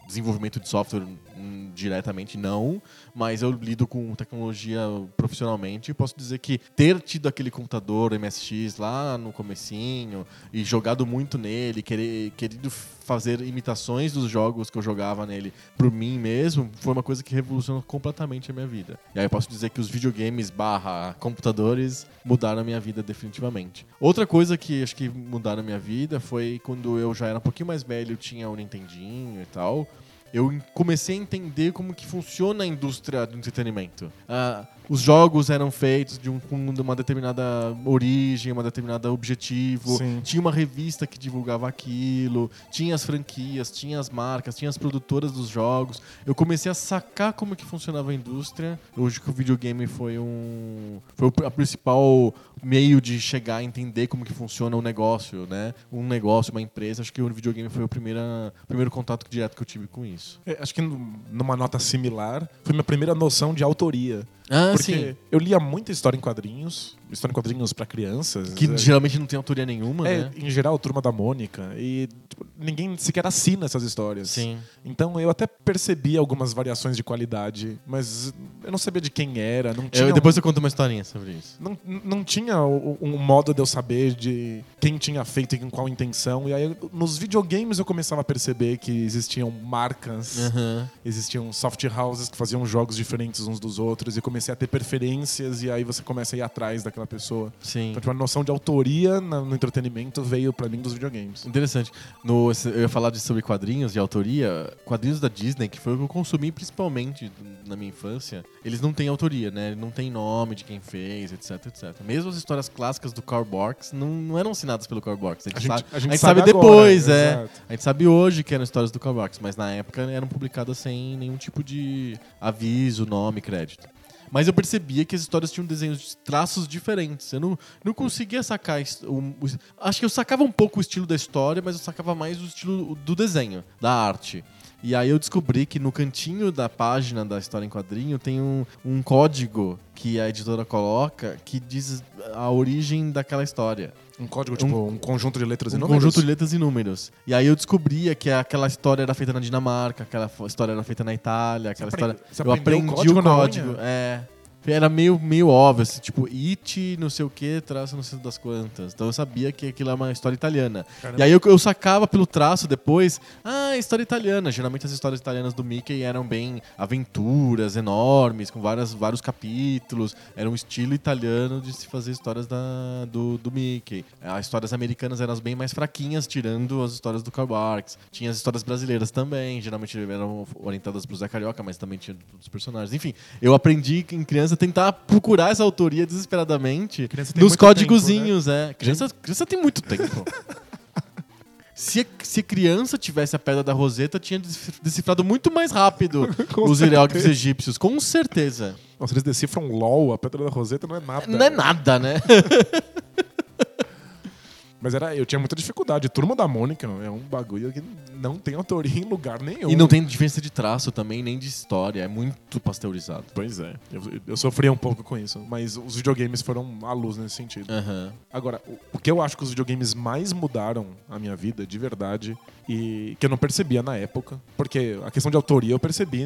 desenvolvimento de software hum, diretamente, não. Mas eu lido com tecnologia profissionalmente e posso dizer que ter tido aquele computador MSX lá no comecinho e jogado muito nele, querer, querido fazer imitações dos jogos que eu jogava nele por mim mesmo, foi uma coisa que revolucionou completamente a minha vida. E aí eu posso dizer que os videogames barra computadores mudaram a minha vida definitivamente. Outra coisa que acho que mudaram a minha vida foi quando eu já era um pouquinho mais velho, tinha o Nintendinho e tal eu comecei a entender como que funciona a indústria do entretenimento. Ah, os jogos eram feitos de um, com uma determinada origem, uma determinada objetivo. Sim. Tinha uma revista que divulgava aquilo, tinha as franquias, tinha as marcas, tinha as produtoras dos jogos. Eu comecei a sacar como que funcionava a indústria. Hoje que o videogame foi um foi o principal meio de chegar a entender como que funciona o negócio, né? Um negócio, uma empresa. Acho que o videogame foi o primeiro, primeiro contato direto que eu tive com isso. É, acho que num- numa nota similar, foi minha primeira noção de autoria. Ah, Porque eu lia muita história em quadrinhos, história em quadrinhos pra crianças. Que é, geralmente não tem autoria nenhuma, é, né? em geral, Turma da Mônica. E ninguém sequer assina essas histórias. Sim. Então eu até percebi algumas variações de qualidade, mas eu não sabia de quem era. Não tinha Eu, um- depois eu conto uma historinha sobre isso. não, não tinha um modo de eu saber de quem tinha feito e com qual intenção. E aí, nos videogames, eu começava a perceber que existiam marcas, Aham. existiam soft houses que faziam jogos diferentes uns dos outros. E comecei a ter preferências, e aí você começa a ir atrás daquela pessoa. Sim. Então, tipo, a noção de autoria no entretenimento veio pra mim dos videogames. Interessante. No, eu ia falar de, sobre quadrinhos de autoria. Quadrinhos da Disney, que foi o que eu consumi principalmente na minha infância, eles não têm autoria, né? Não tem nome de quem fez, etc, etc. Mesmo as histórias clássicas do Carl Barks não, não eram assinadas pelo Carl Barks. A gente, A gente- sabe, a gente sabe, sabe agora, depois, é. exato. A gente sabe hoje que eram histórias do Carl Barks, mas na época eram publicadas sem nenhum tipo de aviso, nome, crédito. Mas eu percebia que as histórias tinham desenhos de traços diferentes. Eu não, não conseguia sacar. o- o- acho que eu sacava um pouco o estilo da história, mas eu sacava mais o estilo do desenho, da arte. E aí eu descobri que no cantinho da página da história em quadrinho tem um, um código que a editora coloca que diz a origem daquela história Um código, tipo, um, conjunto de letras e um números. conjunto de letras e números. E aí eu descobria que aquela história era feita na Dinamarca, aquela história era feita na Itália, aquela aprende- história. você eu o aprendi código o código. unha? É. Era meio, meio óbvio, assim, tipo, it, não sei o que, traço não sei das quantas. Então eu sabia que aquilo é uma história italiana. Caramba. E aí eu, eu sacava pelo traço depois, ah, história italiana. Geralmente as histórias italianas do Mickey eram bem aventuras enormes, com várias, vários capítulos. Era um estilo italiano de se fazer histórias da, do, do Mickey. As histórias americanas eram as bem mais fraquinhas, tirando as histórias do Karl Barks. Tinha as histórias brasileiras também, geralmente eram orientadas pro Zé Carioca, mas também tinha outros personagens. Enfim, eu aprendi em criança a tentar procurar essa autoria desesperadamente Criança nos códigozinhos, é. Criança, criança tem muito tempo. Se, se criança tivesse a pedra da Roseta, tinha decifrado muito mais rápido os hieróglifos egípcios, com certeza. Nossa, eles decifram LOL, a Pedra da Roseta não é nada. Não é nada, né? Mas era, eu tinha muita dificuldade. Turma da Mônica é um bagulho que não tem autoria em lugar nenhum. E não tem diferença de traço também, nem de história. É muito pasteurizado. Pois é. Eu, eu sofria um pouco com isso. Mas os videogames foram à luz nesse sentido. Aham. Agora, o, o que eu acho que os videogames mais mudaram a minha vida, de verdade, e que eu não percebia na época, porque a questão de autoria eu percebi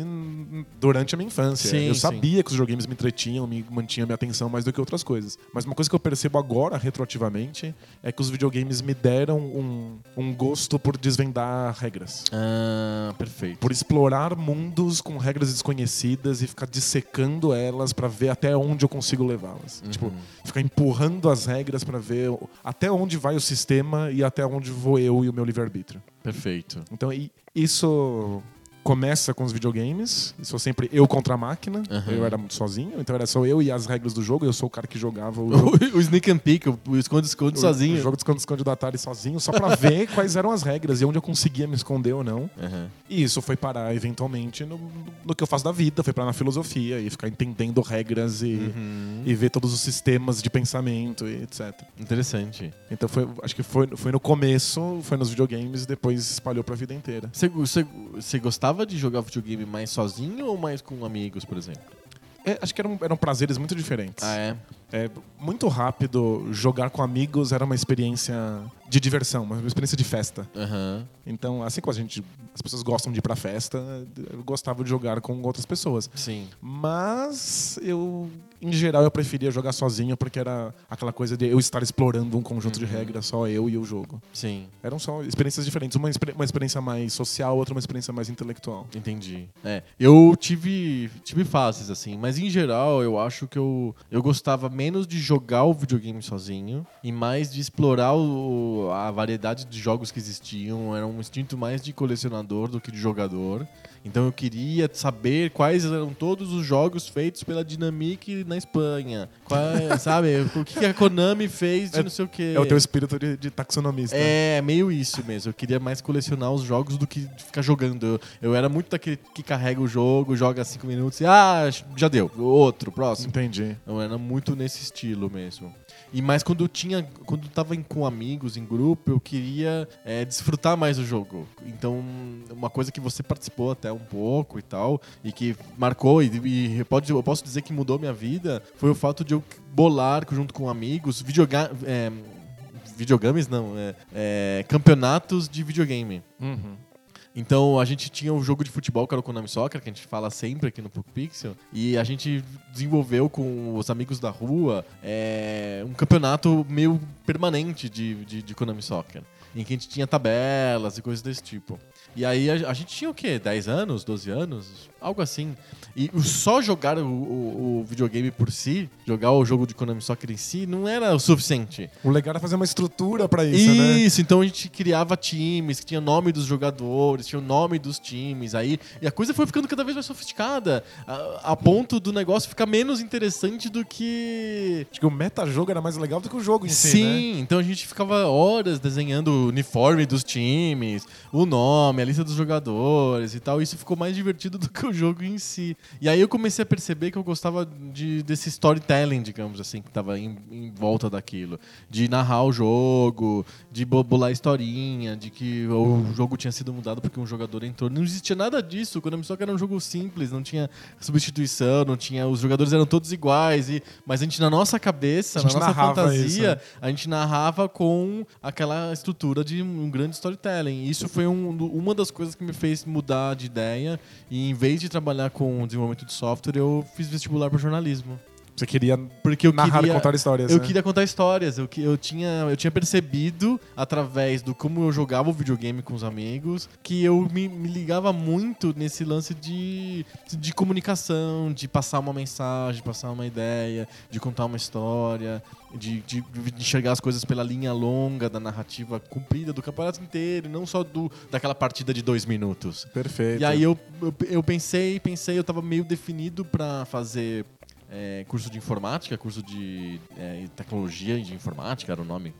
durante a minha infância. Sim, eu sim. sabia que os videogames me entretinham, me mantinham minha atenção mais do que outras coisas. Mas uma coisa que eu percebo agora, retroativamente, é que os videogames me deram um, um gosto por desvendar regras. Ah, perfeito. Por explorar mundos com regras desconhecidas e ficar dissecando elas pra ver até onde eu consigo levá-las. Uhum. Tipo, ficar empurrando as regras pra ver até onde vai o sistema e até onde vou eu e o meu livre-arbítrio. Perfeito. Então, isso começa com os videogames. Isso sempre eu contra a máquina. Aham. Eu era muito sozinho, então era só eu e as regras do jogo. Eu sou o cara que jogava o jogo. o Sneak and Peek, o esconde-esconde O sozinho. jogo de esconde-esconde do Atari sozinho, só pra ver quais eram as regras e onde eu conseguia me esconder ou não. Aham. E isso foi parar, eventualmente, no, no que eu faço da vida, foi parar na filosofia e ficar entendendo regras e, Uhum. e ver todos os sistemas de pensamento e etc. Interessante. Então foi, acho que foi, foi no começo, foi nos videogames e depois espalhou pra vida inteira. Você, você gostava de jogar videogame mais sozinho ou mais com amigos, por exemplo? É, acho que eram, eram prazeres muito diferentes. Ah, é? É, muito rápido, jogar com amigos era uma experiência de diversão, uma experiência de festa. Aham. Então, assim como a gente, as pessoas gostam de ir pra festa, eu gostava de jogar com outras pessoas. Sim. Mas eu, em geral, eu preferia jogar sozinho porque era aquela coisa de eu estar explorando um conjunto de regras, só eu e o jogo. Sim. Eram só experiências diferentes, uma, experi- uma experiência mais social, outra uma experiência mais intelectual. Entendi. É, eu tive, tive fases assim, mas em geral eu acho que eu, eu gostava menos de jogar o videogame sozinho e mais de explorar o- a variedade de jogos que existiam. Era um instinto mais de colecionador do que de jogador. Então eu queria saber quais eram todos os jogos feitos pela Dynamic na Espanha. Sabe? O que que a Konami fez de É- não sei o quê. É o teu espírito de, de taxonomista. É, meio isso mesmo. Eu queria mais colecionar os jogos do que ficar jogando. Eu, eu era muito daquele que carrega o jogo, joga cinco minutos e ah, já deu. Outro, próximo. Entendi. Eu era muito nesse estilo mesmo. E mais quando eu tinha. Quando eu tava em- com amigos, em grupo, eu queria é, desfrutar mais do jogo. Então, uma coisa que você participou até um pouco e tal, e que marcou, e, e pode, eu posso dizer que mudou minha vida, foi o fato de eu bolar junto com amigos, videoga é, videogames não, é, é, campeonatos de videogame. Uhum. Então a gente tinha um jogo de futebol que era o Konami Soccer, que a gente fala sempre aqui no Poco Pixel, e a gente desenvolveu com os amigos da rua é, um campeonato meio permanente de, de, de Konami Soccer, em que a gente tinha tabelas e coisas desse tipo. E aí a, a gente tinha o quê? 10 anos, 12 anos? Algo assim. E só jogar o, o- o videogame por si, jogar o jogo de Konami Soccer em si, não era o suficiente. O legal era fazer uma estrutura pra isso, né? Isso, então a gente criava times que tinha nome dos jogadores, tinha o nome dos times, aí e a coisa foi ficando cada vez mais sofisticada, a, a ponto do negócio ficar menos interessante do que Acho que o metajogo era mais legal do que o jogo em si, Sim, né? então a gente ficava horas desenhando o uniforme dos times, o nome, a lista dos jogadores e tal. Isso ficou mais divertido do que o jogo em si. E aí eu comecei a perceber que eu gostava de, desse storytelling, digamos assim, que tava em, em volta daquilo. De narrar o jogo, de bo- bolar historinha, de que o jogo tinha sido mudado porque um jogador entrou. Não existia nada disso. Quando eu era um jogo simples, não tinha substituição, não tinha. Os jogadores eram todos iguais. E, mas a gente, na nossa cabeça, na nossa fantasia, isso, né? a gente narrava com aquela estrutura de um grande storytelling. E Isso foi um- uma das coisas que me fez mudar de ideia. E em vez de trabalhar com desenvolvimento de software, eu fiz vestibular para jornalismo. Você queria Porque eu narrar queria contar histórias. eu né? queria contar histórias. Eu, eu, tinha, eu tinha percebido, através do como eu jogava o videogame com os amigos, que eu me, me ligava muito nesse lance de, de comunicação, de passar uma mensagem, passar uma ideia, de contar uma história, de, de, de enxergar as coisas pela linha longa da narrativa comprida do campeonato inteiro, não só do, daquela partida de dois minutos. Perfeito. E aí eu, eu, eu pensei, pensei, eu tava meio definido pra fazer é, curso de informática, curso de é, tecnologia de informática, era o nome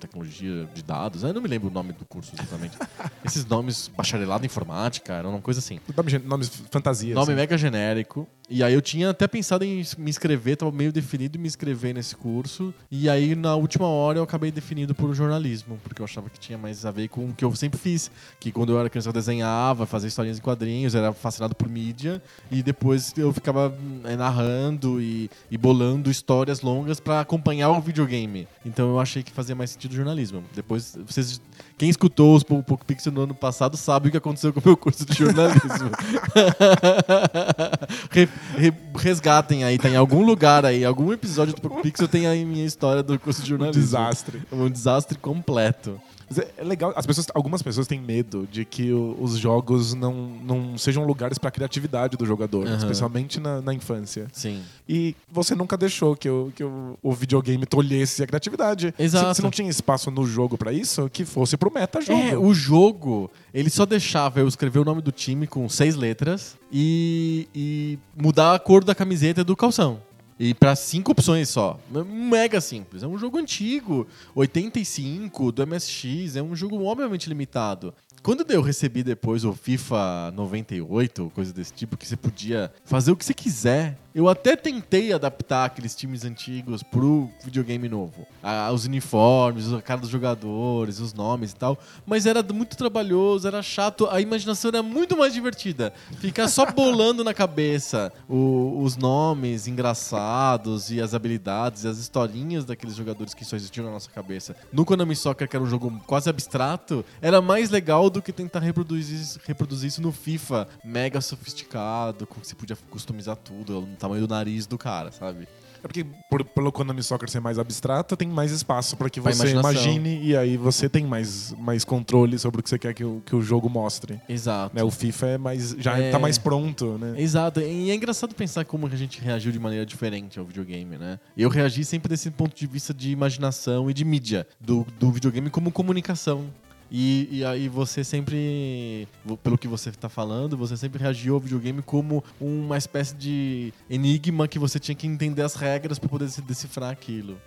tecnologia de dados. Eu não me lembro o nome do curso exatamente. Esses nomes, bacharelado em informática, era uma coisa assim. Nome, nomes fantasia. Nome assim. mega genérico. E aí eu tinha até pensado em me inscrever, tava meio definido em me inscrever nesse curso. E aí na última hora eu acabei definido por jornalismo, porque eu achava que tinha mais a ver com o que eu sempre fiz. Que quando eu era criança eu desenhava, fazia historinhas em quadrinhos, era fascinado por mídia. E depois eu ficava eh, narrando e, e bolando histórias longas pra acompanhar o videogame. Então eu achei que fazia mais sentido jornalismo. Depois, vocês, quem escutou os Poco Pixel no ano passado sabe o que aconteceu com o meu curso de jornalismo. Re- re- resgatem aí, tá em algum lugar aí, algum episódio do Poco Pixel tem aí minha história do curso de Um jornalismo. desastre. Um desastre completo. É- é legal, as pessoas, algumas pessoas têm medo de que o- os jogos não, não sejam lugares para criatividade do jogador, Aham. especialmente na, na infância. Sim. E você nunca deixou que, o, que o, o videogame tolhesse a criatividade. Exato. Se, se não tinha espaço no jogo para isso, que fosse pro meta-jogo. É, o jogo, ele só deixava eu escrever o nome do time com seis letras e, e mudar a cor da camiseta e do calção. E pra cinco opções só. Mega simples. É um jogo antigo, 85, do MSX, é um jogo obviamente limitado. Quando eu recebi depois o FIFA 98, coisa desse tipo, que você podia fazer o que você quiser, eu até tentei adaptar aqueles times antigos pro videogame novo. Ah, os uniformes, a cara dos jogadores, os nomes e tal. Mas era muito trabalhoso, era chato. A imaginação era muito mais divertida. Ficar só bolando na cabeça o- os nomes engraçados e as habilidades e as historinhas daqueles jogadores que só existiam na nossa cabeça. No Konami Soccer, que era um jogo quase abstrato, era mais legal do que tentar reproduzir, isso- reproduzir isso no FIFA mega sofisticado, com que você podia customizar tudo, no tamanho do nariz do cara, sabe? É porque por, pelo Konami Soccer ser mais abstrato, tem mais espaço para que Pra você imagine e aí você tem mais, mais controle sobre o que você quer que o, que o jogo mostre. Exato. Né, o FIFA é mais, já É. tá mais pronto, né? Exato, e é engraçado pensar como a gente reagiu de maneira diferente ao videogame, né? Eu reagi sempre desse ponto de vista de imaginação e de mídia, do, do videogame como comunicação. E, e aí você sempre, pelo que você tá falando, você sempre reagiu ao videogame como uma espécie de enigma que você tinha que entender as regras para poder se decifrar aquilo.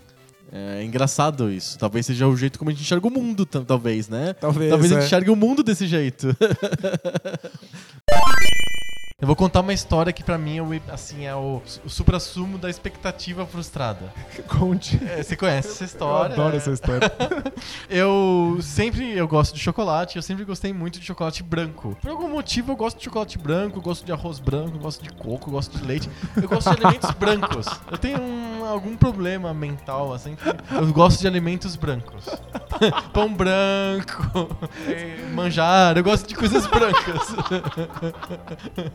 É engraçado isso. Talvez seja o jeito como a gente enxerga o mundo, talvez, né? Talvez, Talvez a é. gente enxergue o mundo desse jeito. Eu vou contar uma história que pra mim é o, assim, é o, o supra-sumo da expectativa frustrada. Conte. É, você conhece essa Eu história? adoro essa história. Eu sempre eu gosto de chocolate, eu sempre gostei muito de chocolate branco. Por algum motivo eu gosto de chocolate branco, eu gosto de arroz branco, eu gosto de coco, eu gosto de leite. Eu gosto de alimentos brancos. Eu tenho um- algum problema mental, assim, eu gosto de alimentos brancos. Pão branco, manjar, eu gosto de coisas brancas.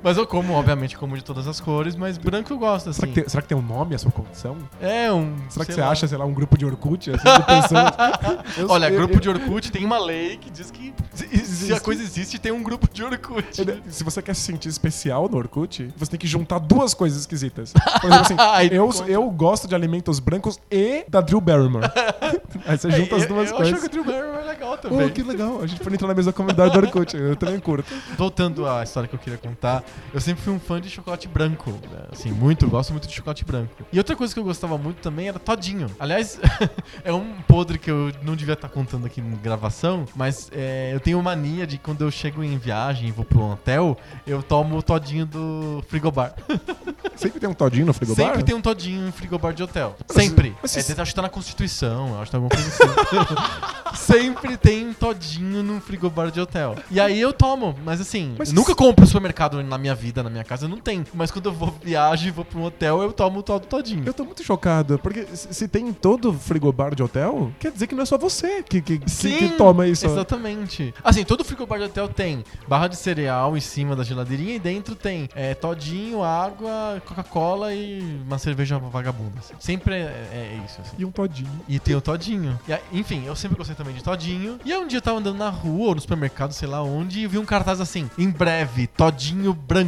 Mas eu como, obviamente, como de todas as cores, mas branco eu gosto, assim. será, que tem, será que tem um nome a sua condição? É um. Será que você lá. acha, sei lá, um grupo de Orkut? Assim, de pessoas... Eu- Olha, eu- grupo eu- de Orkut tem uma lei que diz que se, se a coisa existe, tem um grupo de Orkut. Se você quer se sentir especial no Orkut, você tem que juntar duas coisas esquisitas. Por exemplo, assim, eu, eu gosto de alimentos brancos e da Drew Barrymore. Aí você junta as É, eu, duas eu coisas. acho que o Drew Barrymore é legal também. Oh, que legal. A gente pode entrar na mesma comunidade do Orkut. Eu também curto. Voltando à história que eu queria contar, eu sempre fui um fã de chocolate branco. né? Assim, muito, gosto muito de chocolate branco. E outra coisa que eu gostava muito também era todinho. Aliás, é um podre que eu não devia estar contando aqui na gravação, mas é, eu tenho mania de quando eu chego em viagem e vou pro hotel, eu tomo o todinho do frigobar. Sempre tem um todinho no frigobar? Sempre tem um todinho em frigobar de hotel. Sempre. mas É, se- acho que tá na Constituição, acho que tá alguma coisa assim. Sempre tem um todinho no frigobar de hotel. E aí eu tomo, mas assim, Mas nunca compro no supermercado na minha vida, na minha casa, não tem. Mas quando eu vou viagem e vou pra um hotel, eu tomo o todo todinho. Eu tô muito chocado, porque se tem em todo frigobar de hotel, quer dizer que não é só você que, que, que- Sim, que toma isso. Exatamente. Assim, todo frigobar de hotel tem barra de cereal em cima da geladeirinha e dentro tem é, todinho, água, Coca-Cola e uma cerveja vagabunda. assim. Sempre é, é isso. assim. E um todinho. E tem o Todinho. E enfim, eu sempre gostei também de Todinho. E aí um dia eu tava andando na rua ou no supermercado, sei lá onde, e vi um cartaz assim: em breve, Todinho branco.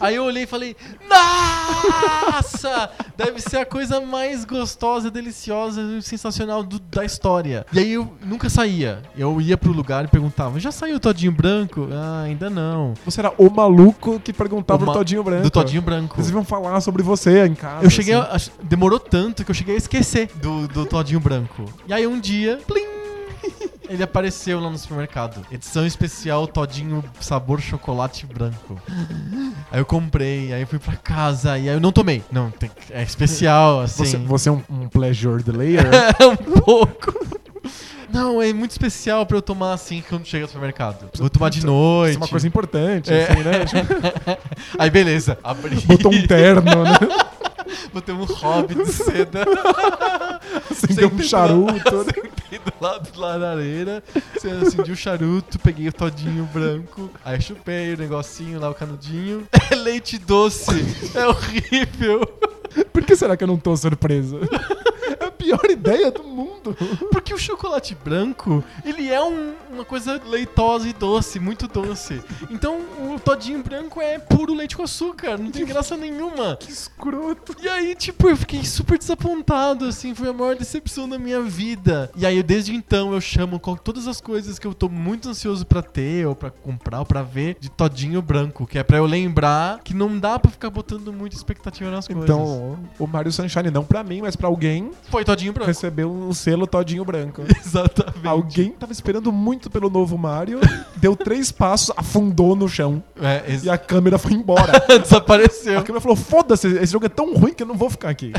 Aí eu olhei e falei: Nossa! Deve ser a coisa mais gostosa, deliciosa e sensacional do- da história. E aí eu nunca saía. Eu ia pro lugar e perguntava: Já saiu o Todinho branco? Ah, ainda não. Você era o maluco que perguntava O do todinho branco. Do Todinho branco. Eles iam falar sobre você em casa. Eu cheguei, assim. a, demorou tanto que eu cheguei a esquecer do, do todinho branco. E aí um dia, plim, Ele apareceu lá no supermercado. Edição especial Todinho sabor chocolate branco. Aí eu comprei, aí eu fui pra casa, e aí eu não tomei. Não, tem- é especial, assim. Você, você é um, um pleasure delayer? É um pouco. Não, é muito especial pra eu tomar assim quando chega no supermercado. Vou tomar de Isso noite. é uma coisa importante, É. assim, né? Aí beleza, abri. botou um terno, né? Botei um hobby de seda. Acendeu um charuto. lá- Sentei do lado da lareira, acendi o charuto, peguei o todinho branco, aí chupei o negocinho lá, o canudinho. É leite doce, é horrível. Por que será que eu não tô surpresa? Pior ideia do mundo. Porque o chocolate branco, ele é um- uma coisa leitosa e doce, muito doce. Então o todinho branco é puro leite com açúcar, não tem graça nenhuma. Que escroto. E aí, tipo, eu fiquei super desapontado, assim, foi a maior decepção da minha vida. E aí, desde então, eu chamo todas as coisas que eu tô muito ansioso pra ter, ou pra comprar, ou pra ver, de todinho branco, que é pra eu lembrar que não dá pra ficar botando muita expectativa nas coisas. Então, o Mario Sunshine, não pra mim, mas pra alguém, foi todinho branco. recebeu o selo todinho branco. Exatamente. Alguém tava esperando muito pelo novo Mario, deu três passos, afundou no chão. É, ex- E a câmera foi embora. desapareceu. A câmera falou: foda-se, esse jogo é tão ruim que eu não vou ficar aqui.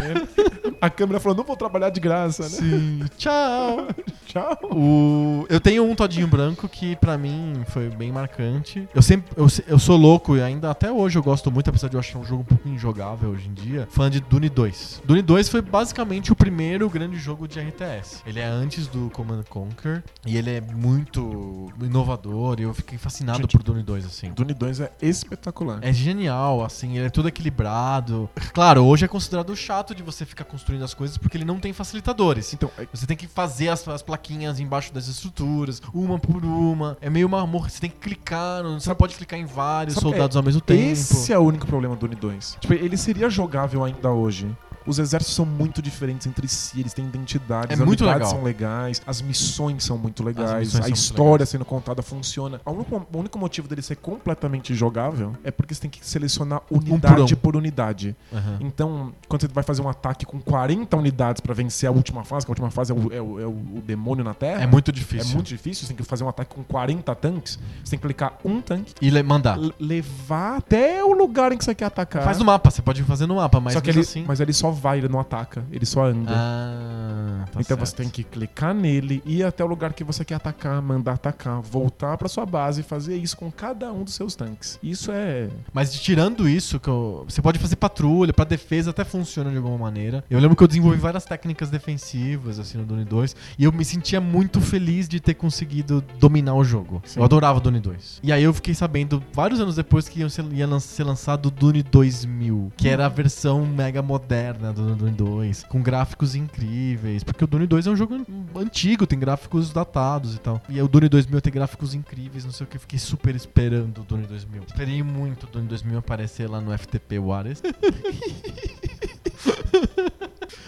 A câmera falou: não vou trabalhar de graça, né? Sim. Tchau. Tchau. O... Eu tenho um todinho branco que pra mim foi bem marcante. Eu sempre. Eu, eu sou louco e ainda até hoje eu gosto muito, apesar de eu achar um jogo um pouco injogável hoje em dia. Fã de Dune 2. Dune 2 foi basicamente o primeiro grande jogo de RTS. Ele é antes do Command and Conquer e ele é muito inovador e eu fiquei fascinado Gente, por Dune 2, assim. Dune 2 é espetacular. É genial, assim, ele é todo equilibrado. Claro, hoje é considerado chato de você ficar construindo as coisas porque ele não tem facilitadores. Então, é- Você tem que fazer as, as plaquinhas embaixo das estruturas, uma por uma. É meio uma morra. Você tem que clicar, não, você não pode clicar em vários Sabe, soldados ao mesmo tempo. esse é o único problema do Dune 2. Tipo, ele seria jogável ainda hoje. Os exércitos são muito diferentes entre si, eles têm identidades, É as muito unidades legal. são legais, as missões são muito legais, a história legais. sendo contada funciona. O único, o único motivo dele ser completamente jogável é porque você tem que selecionar unidade um. por unidade. Aham. Então, quando você vai fazer um ataque com 40 unidades pra vencer a última fase, que a última fase é o, é o- é o- demônio na Terra. É muito É difícil. muito difícil, você tem que fazer um ataque com 40 tanques. Você tem que clicar um tanque, E le- mandar. levar até o lugar em que você quer atacar. Faz no mapa, você pode fazer no mapa, mas só que ele, assim. mas ele só vai, ele não ataca, ele só anda. Ah, tá então certo. você tem que clicar nele, ir até o lugar que você quer atacar, mandar atacar, voltar pra sua base e fazer isso com cada um dos seus tanques. Isso é. Mas tirando isso, que eu- você pode fazer patrulha, pra defesa até funciona de alguma maneira. Eu lembro que eu desenvolvi várias técnicas defensivas, assim, no Dune 2, e eu me sentia muito feliz de ter conseguido dominar o jogo. Sim. Eu adorava o Dune 2. E aí eu fiquei sabendo, vários anos depois, que ia ser, lançado o Dune 2000, que era a versão mega moderna do Dune 2, com gráficos incríveis, porque o Dune 2 é um jogo an- antigo, tem gráficos datados e tal. E o Dune 2000 tem gráficos incríveis, não sei o que, fiquei super esperando o Dune 2000. Esperei muito o Dune 2000 aparecer lá no FTP Waters.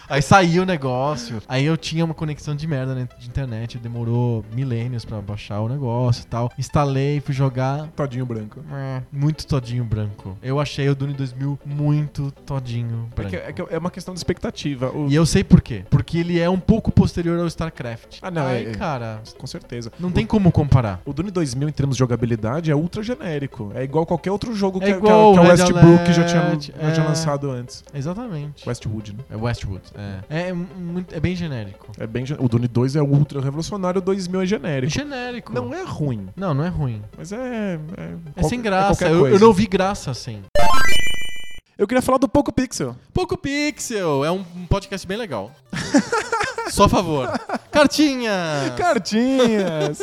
Aí saiu o negócio. Aí eu tinha uma conexão de merda né, de internet. Demorou milênios pra baixar o negócio e tal. Instalei, fui jogar. Todinho branco. É, Muito todinho branco. Eu achei o Dune 2000 muito todinho É, branco. que- é que é uma questão de expectativa. O- E eu sei por quê. Porque ele é um pouco posterior ao StarCraft. Ah, não, é- é- cara, Com certeza. não tem como comparar. O Dune 2000, em termos de jogabilidade, é ultra genérico. É igual qualquer outro jogo É que, que- igual que, o o Westbrook já tinha, já tinha é. lançado antes. Exatamente. Westwood, né? É Westwood. É, é, muito, é bem genérico. É bem, o Dune 2 é ultra revolucionário, o 2000 é genérico. Genérico. Não é ruim, Não, não é ruim. mas é. É, É sem graça. qualquer eu, eu não vi graça assim. Eu queria falar do Poco Pixel. Poco Pixel é um podcast bem legal. Só a favor. Cartinha! Cartinhas!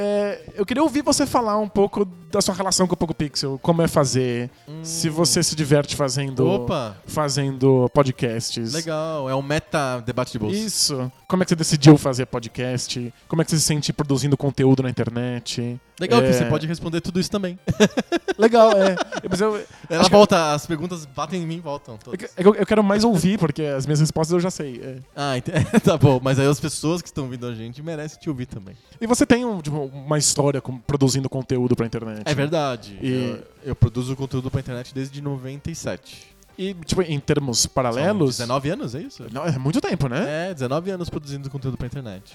É, eu queria ouvir você falar um pouco da sua relação com o Poco Pixel, como é fazer, se você se diverte fazendo, Opa, fazendo podcasts. legal. É um meta debate de bolsa. Isso. Como é que você decidiu fazer podcast? Como é que você se sente produzindo conteúdo na internet? Legal que É. você pode responder tudo isso também. Legal, é. Mas eu, Ela Acho volta, as perguntas batem em mim e voltam. é todas. é eu, eu quero mais ouvir, porque as minhas respostas eu já sei. é. Ah, ent- tá bom. Mas aí as pessoas que estão ouvindo a gente merecem te ouvir também. E você tem um, tipo, uma história com- produzindo conteúdo pra internet. É verdade. E- Eu, eu produzo conteúdo pra internet desde 97. E, tipo, em termos São paralelos. 19 anos, é isso? Não, é muito tempo, né? É, 19 anos produzindo conteúdo pra internet.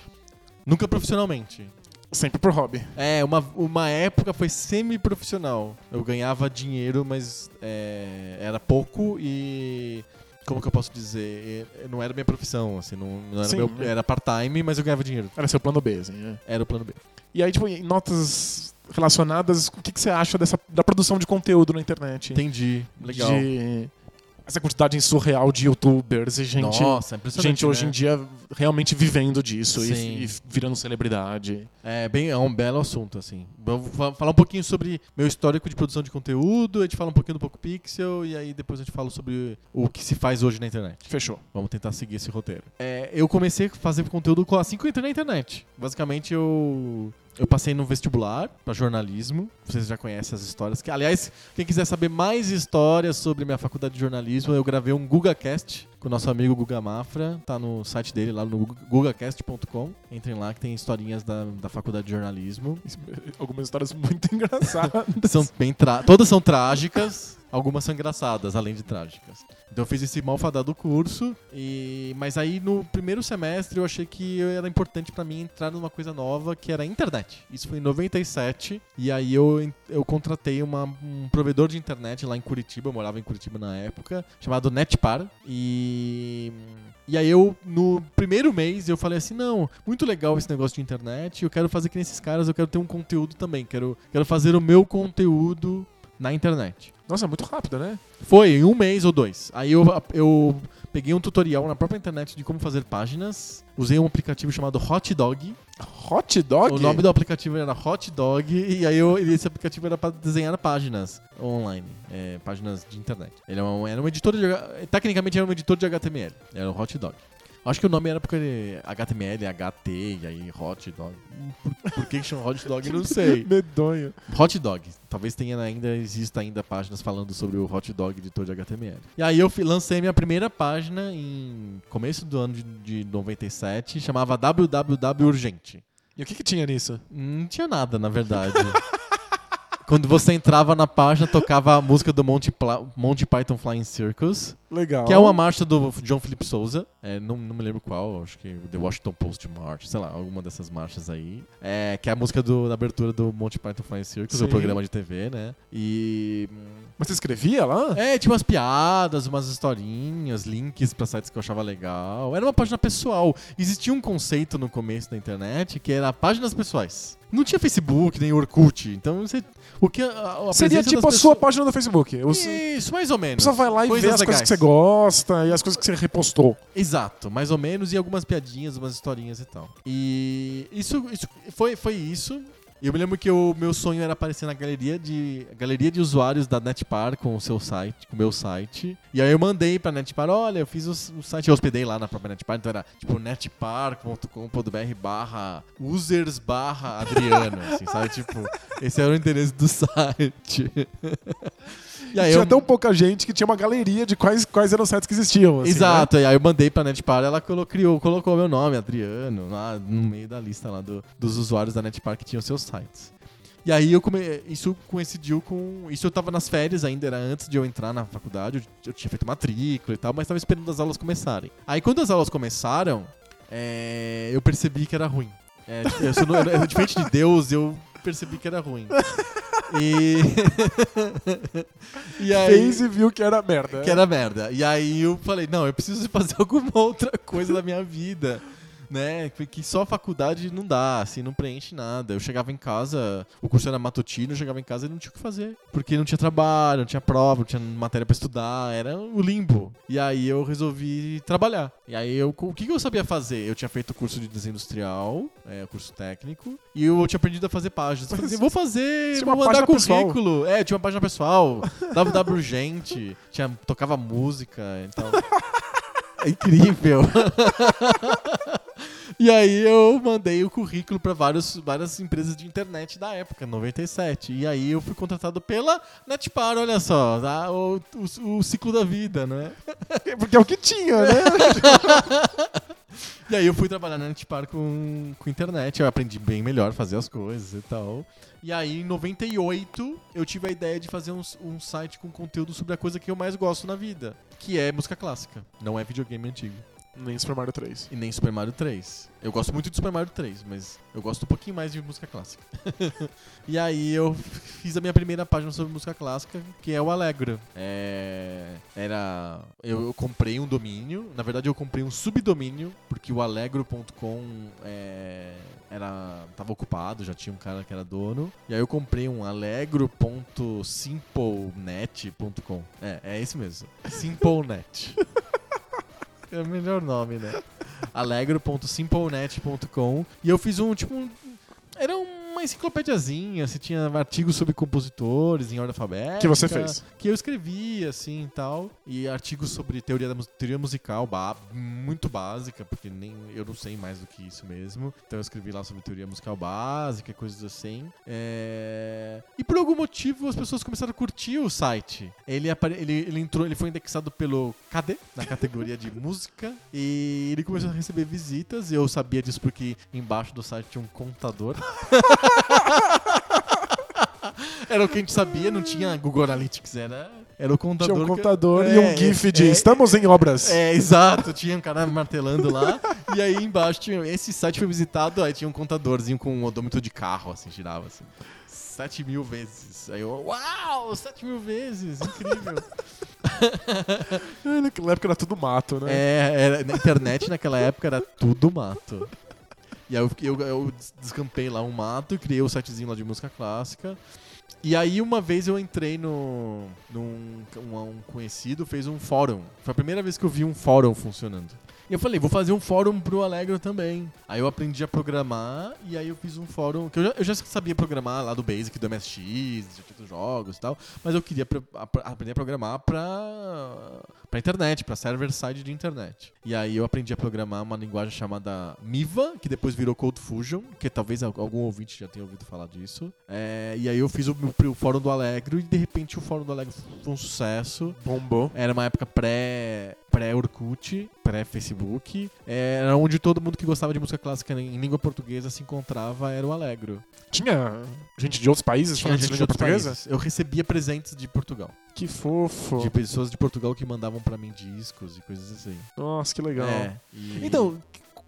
Nunca profissionalmente. Sempre por hobby. É, uma, uma época foi semi-profissional. Eu ganhava dinheiro, mas é, era pouco e. Como que eu posso dizer? É, Não era minha profissão, assim, não, não era, Sim. meu- era part-time, mas eu ganhava dinheiro. Era seu plano B, assim, né? Era o plano B. E aí, tipo, em notas relacionadas, o que, que você acha dessa, da produção de conteúdo na internet? Entendi. Legal. De essa quantidade surreal de youtubers e gente, Nossa, é gente hoje né? em dia realmente vivendo disso e, e virando celebridade. É, bem, é um belo assunto, assim. Vamos fa- falar um pouquinho sobre meu histórico de produção de conteúdo, a gente fala um pouquinho do Poco Pixel e aí depois a gente fala sobre o que se faz hoje na internet. Fechou. Vamos tentar seguir esse roteiro. É, eu comecei a fazer conteúdo assim que eu entrei na internet. Basicamente, eu, eu passei no vestibular para jornalismo. Vocês já conhecem as histórias. Que, aliás, quem quiser saber mais histórias sobre minha faculdade de jornalismo, eu gravei um GugaCast com o nosso amigo Guga Mafra. Tá no site dele, lá no gu- gugacast.com. Entrem lá que tem historinhas da, da faculdade de jornalismo. Algumas histórias muito engraçadas. São bem Todas são trágicas, algumas são engraçadas, além de trágicas. Então eu fiz esse malfadado curso, e... mas aí no primeiro semestre eu achei que era importante pra mim entrar numa coisa nova, que era a internet. Isso foi em 97, e aí eu, eu contratei uma- um provedor de internet lá em Curitiba, eu morava em Curitiba na época, chamado Netpar, e... E aí eu, no primeiro mês, eu falei assim, não, muito legal esse negócio de internet, eu quero fazer que nesses caras, eu quero ter um conteúdo também, quero, quero fazer o meu conteúdo na internet. Nossa, é muito rápido, né? Foi em um mês ou dois. Aí eu, eu peguei um tutorial na própria internet de como fazer páginas, usei um aplicativo chamado Hot Dog. Hot dog? O nome do aplicativo era Hot Dog e aí eu, esse aplicativo era para desenhar páginas online, é, páginas de internet. Ele é um- era um editor de, tecnicamente era um editor de HTML, era o Hot Dog. Acho que o nome era porque HTML, HT e aí Hot Dog. Por, por que que chama Hot Dog? Não sei. Medonho. Hot Dog. Talvez tenha ainda exista ainda páginas falando sobre o Hot Dog editor de HTML. E aí eu lancei minha primeira página em começo do ano de, de 97, chamava www urgente. E o que, que tinha nisso? Não tinha nada, na verdade. Quando você entrava na página, tocava a música do Monty, Pla- Monty Python Flying Circus, Legal. que é uma marcha do John Philip Souza. É, não, não me lembro qual, acho que The Washington Post March, sei lá, alguma dessas marchas aí. É, que é a música do, da abertura do Monty Python Flying Circus, Sim. o programa de TV, né? E. Mas você escrevia lá? É, tinha umas piadas, umas historinhas, links pra sites que eu achava legal. Era uma página pessoal. Existia um conceito no começo da internet que era páginas pessoais. Não tinha Facebook, nem Orkut. Então você. O que a, a Seria tipo a sua pessoas- página do Facebook. Os- Isso, mais ou menos. pessoa vai lá e Coisas vê as coisas que legais. você gosta e as coisas que você repostou. Exato, mais ou menos, e algumas piadinhas, umas historinhas e tal. E isso, isso foi, foi isso. E eu me lembro que o meu sonho era aparecer na galeria de, galeria de usuários da Netpar com o seu site, com o meu site. E aí eu mandei pra Netpar, olha, eu fiz o, o site, eu hospedei lá na própria Netpar, então era tipo netpar.com.br barra users barra Adriano, assim, sabe? Tipo, esse era o endereço do site. E aí tinha eu- tão pouca gente que tinha uma galeria de quais, quais eram os sites que existiam. assim, Exato, e aí eu mandei pra Netpar, ela colo- criou, colocou meu nome, Adriano, lá no meio da lista lá do- dos usuários da Netpar que tinham seus sites. E aí eu come, isso coincidiu com. Isso eu tava nas férias ainda, era antes de eu entrar na faculdade, eu, eu tinha feito matrícula e tal, mas tava esperando as aulas começarem. Aí quando as aulas começaram, é, eu percebi que era ruim. É, eu sou, eu, diferente de Deus, eu percebi que era ruim. E. e aí. Fez e viu que era merda. Que era merda. E aí eu falei, não, eu preciso fazer alguma outra coisa da minha vida. Né, que só a faculdade não dá, assim, não preenche nada. Eu chegava em casa, o curso era matutino, eu chegava em casa e não tinha o que fazer. Porque não tinha trabalho, não tinha prova, não tinha matéria pra estudar, era o limbo. E aí eu resolvi trabalhar. E aí eu, o que eu sabia fazer? Eu tinha feito o curso de desenho industrial, é, curso técnico, e eu tinha aprendido a fazer páginas. Eu falei assim, vou fazer, Tinha vou mandar página pessoal. currículo. É, tinha uma página pessoal, www urgente, tinha, tocava música e. É incrível. e aí eu mandei o currículo vários, várias empresas de internet da época, 97. E aí eu fui contratado pela Netpar, olha só, tá? o, o, o ciclo da vida, né? Porque é o que tinha, né? E aí eu fui trabalhar na Netpar com, com internet, eu aprendi bem melhor fazer as coisas e tal. E aí em 98 eu tive a ideia de fazer um, um site com conteúdo sobre a coisa que eu mais gosto na vida, que é música clássica, não é videogame antigo. Nem Super Mario 3. E nem Super Mario 3. Eu gosto muito de Super Mario 3, mas eu gosto um pouquinho mais de música clássica. e aí eu fiz a minha primeira página sobre música clássica, que é o Allegro. É... Era. Eu, eu comprei um domínio, na verdade eu comprei um subdomínio, porque o Allegro.com é... era. tava ocupado, já tinha um cara que era dono. E aí eu comprei um allegro.simplenet.com. É, é esse mesmo. Simplenet. É o melhor nome, né? alegro.simplenet.com e eu fiz um, tipo, um, era uma enciclopédiazinha, você tinha artigos sobre compositores em ordem alfabética. Que você fez. Que eu escrevi, assim, e tal. E artigos sobre teoria, da, teoria musical, muito básica, porque nem eu não sei mais do que isso mesmo. Então eu escrevi lá sobre teoria musical básica, coisas assim. É, E por algum motivo as pessoas começaram a curtir o site. Ele, apare- ele, ele entrou, ele foi indexado pelo KD, na categoria de música. E ele começou a receber visitas. E eu sabia disso porque embaixo do site tinha um contador. Era o que a gente sabia, não tinha Google Analytics, era, era o contador. Tinha um que- contador e É, um GIF de é, estamos em obras. é, exato, tinha um cara martelando lá. e aí embaixo tinha. Esse site foi visitado, aí tinha um contadorzinho com um odômetro de carro, assim, girava assim. 7 mil vezes. Aí eu, uau, 7 mil vezes, incrível. É, Naquela época era tudo mato, né? É, era, na internet naquela época era tudo mato. E aí eu, eu, eu des- descampei lá um mato, criei o sitezinho lá de música clássica. E aí uma vez eu entrei no. num um, um conhecido, fez um fórum. Foi a primeira vez que eu vi um fórum funcionando. Eu falei, vou fazer um fórum pro Allegro também. Aí eu aprendi a programar e aí eu fiz um fórum. Que eu já, eu já sabia programar lá do Basic, do MSX, já tinha os jogos e tal. Mas eu queria aprender a programar pra, pra internet, pra server-side de internet. E aí eu aprendi a programar uma linguagem chamada Miva, que depois virou Code Fusion, que talvez al- algum ouvinte já tenha ouvido falar disso. É, e aí eu fiz o, o fórum do Allegro e de repente o fórum do Allegro foi um sucesso. Bombou. Era uma época pré pré-Orkut, pré-Facebook. Era onde todo mundo que gostava de música clássica em língua portuguesa se encontrava, era o Allegro. Tinha gente de outros países Tinha falando gente de língua portuguesa? países. Eu recebia presentes de Portugal. Que fofo. De pessoas de Portugal que mandavam pra mim discos e coisas assim. Nossa, que legal. É, e- Então,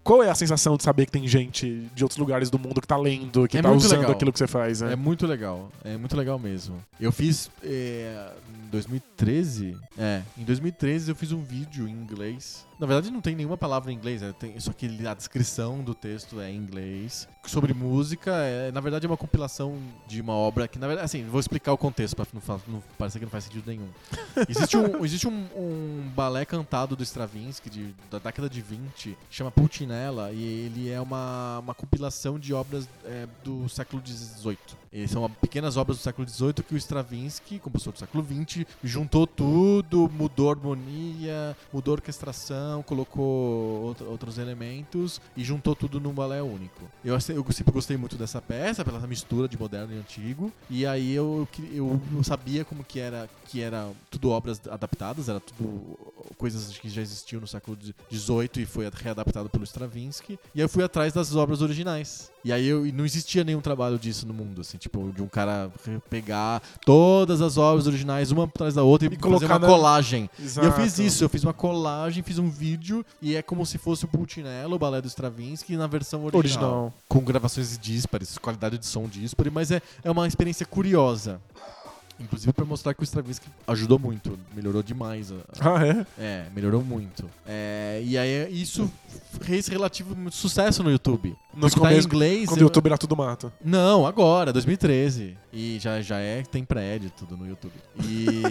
qual é a sensação de saber que tem gente de outros lugares do mundo que tá lendo, que É tá usando legal. aquilo que você faz, né? É muito legal, é muito legal mesmo. Eu fiz é, em 2013, é, em 2013 eu fiz um vídeo em inglês. Na verdade não tem nenhuma palavra em inglês, né? tem, só que a descrição do texto é em inglês. Sobre música, é, na verdade é uma compilação de uma obra que, na verdade, assim, vou explicar o contexto pra não, não parecer que não faz sentido nenhum. Existe um, existe um, um balé cantado do Stravinsky de- da década de 20, chama Pulcinella, e ele é uma, uma compilação de obras é, do século XVIII. Eles são pequenas obras do século XVIII que o Stravinsky, compositor do século XX, juntou tudo, mudou a harmonia, mudou a orquestração, colocou outros elementos e juntou tudo num balé único. Eu, eu sempre gostei muito dessa peça, pela moderna de moderno e antigo, e aí eu, eu, eu sabia como que era, que era tudo obras adaptadas, era tudo coisas que já existiam no século XVIII e foi readaptado pelo Stravinsky, e aí eu fui atrás das obras originais. E aí eu, e não existia nenhum trabalho disso no mundo, assim, tipo, de um cara pegar todas as obras originais, uma atrás da outra, e, E colocar uma na- colagem. E eu fiz Exato. isso, eu fiz uma colagem, fiz um vídeo, e é como se fosse o Pulcinella, o balé do Stravinsky, na versão original. Original. Com gravações díspares, qualidade de som díspare, mas é, é uma experiência curiosa. Inclusive pra mostrar que o Stravinsky ajudou muito, melhorou demais. a- Ah, é? é, melhorou muito. É, e aí isso fez relativo sucesso no YouTube. Nos Porque tá em começos, inglês. quando o eu- YouTube era tudo mato. Não, agora, 2013. E já, já é, tem prédio tudo no YouTube. E,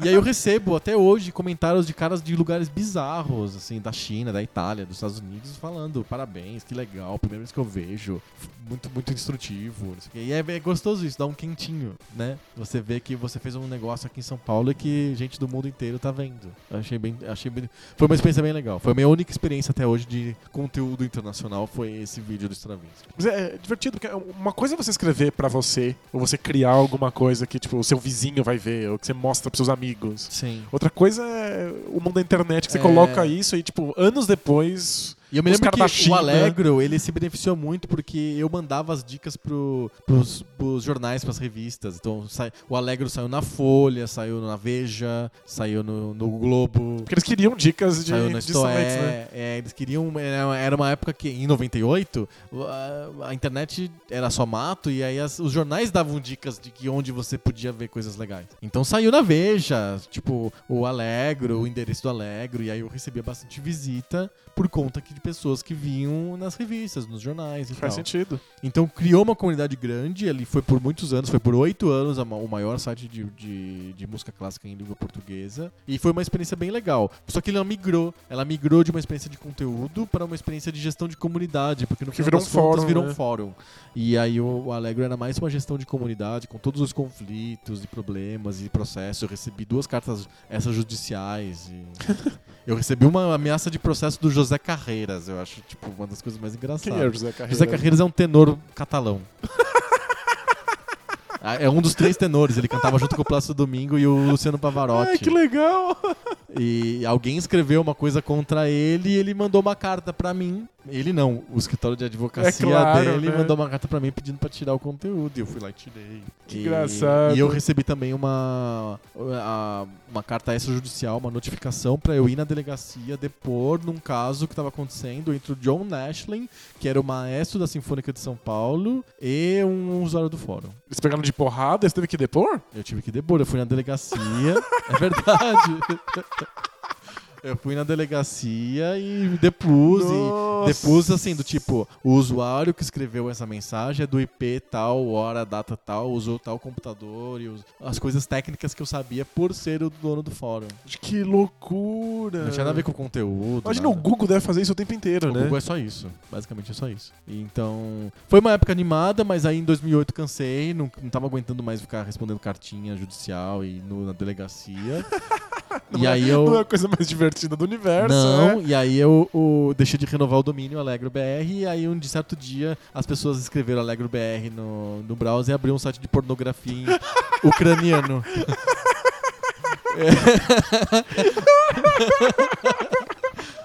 e aí eu recebo até hoje comentários de caras de lugares bizarros, assim, da China, da Itália, dos Estados Unidos, falando parabéns, que legal, primeira vez que eu vejo, muito, muito instrutivo. o. E é, é gostoso isso, dá um quentinho, né? Você vê que você fez um negócio aqui em São Paulo e que gente do mundo inteiro tá vendo. Eu achei bem, achei bem, foi uma experiência bem legal. Foi a minha única experiência até hoje de conteúdo internacional, foi esse vídeo do Stravinsky. Mas é divertido, porque uma coisa é você escrever pra você, ou você criar alguma coisa que, tipo, o seu vizinho vai ver, ou que você mostra pros seus amigos. Sim. Outra coisa é o mundo da internet, que você É. coloca isso e, tipo, anos depois, E eu me lembro que China. o Alegro, ele se beneficiou muito porque eu mandava as dicas pro, pros, pros jornais, pras revistas. Então, sai- o Alegro saiu na Folha, saiu na Veja, saiu no, no Globo, Porque eles queriam dicas de, saiu na de sites, né? Stoé. É, eles queriam... Era uma época que, em 98, a, a internet era só mato e aí as- os jornais davam dicas de que onde você podia ver coisas legais. Então saiu na Veja, tipo, o Alegro, o endereço do Alegro, e aí eu recebia bastante visita por conta que pessoas que vinham nas revistas, nos jornais e Faz tal. sentido. Então criou uma comunidade grande, ele foi por muitos anos, foi por oito anos o maior site de, de, de música clássica em língua portuguesa. E foi uma experiência bem legal. Só que ela migrou. Ela migrou de uma experiência de conteúdo para uma experiência de gestão de comunidade, porque no Que virou um fórum, virou né? um fórum. E aí o, Alegro era mais uma gestão de comunidade, com todos os conflitos e problemas e processos. Eu recebi duas cartas essas judiciais e... Eu recebi uma ameaça de processo do José Carreiras, eu acho, tipo, uma das coisas mais engraçadas. Quem é o José Carreira? José Carreiras é um tenor catalão. Ah, É um dos três tenores. Ele cantava junto com o Plácido Domingo e o Luciano Pavarotti. Ai, que legal! E alguém escreveu uma coisa contra ele e ele mandou uma carta pra mim. Ele não, o escritório de advocacia É claro, dele né? mandou uma carta pra mim pedindo pra tirar o conteúdo. E eu fui lá e tirei. Que e, engraçado. E eu recebi também uma, uma carta extrajudicial, uma notificação pra eu ir na delegacia depor num caso que tava acontecendo entre o John Nashlin, que era o maestro da Sinfônica de São Paulo, e um usuário do fórum. Eles pegaram de porrada, você teve que depor? Eu tive que depor, eu fui na delegacia. é verdade. Eu fui na delegacia e depus. E Nossa. depus assim, do tipo, o usuário que escreveu essa mensagem é do IP tal, hora, data tal, usou tal computador e us- as coisas técnicas que eu sabia por ser o dono do fórum. Que loucura! Não tinha nada a ver com o conteúdo. Imagina, o nada. Google deve fazer isso o tempo inteiro, O né? Google é só isso. Basicamente é só isso. E Então, foi uma época animada, mas aí em 2008 cansei, não, não tava aguentando mais ficar respondendo cartinha judicial e no- na delegacia. e Não é- aí eu Não é a coisa mais divertida do universo, não, né? e aí eu, o- deixei de renovar o domínio Alegro BR e aí um de certo dia as pessoas escreveram Alegro BR no, no browser e abriu um site de pornografia em ucraniano.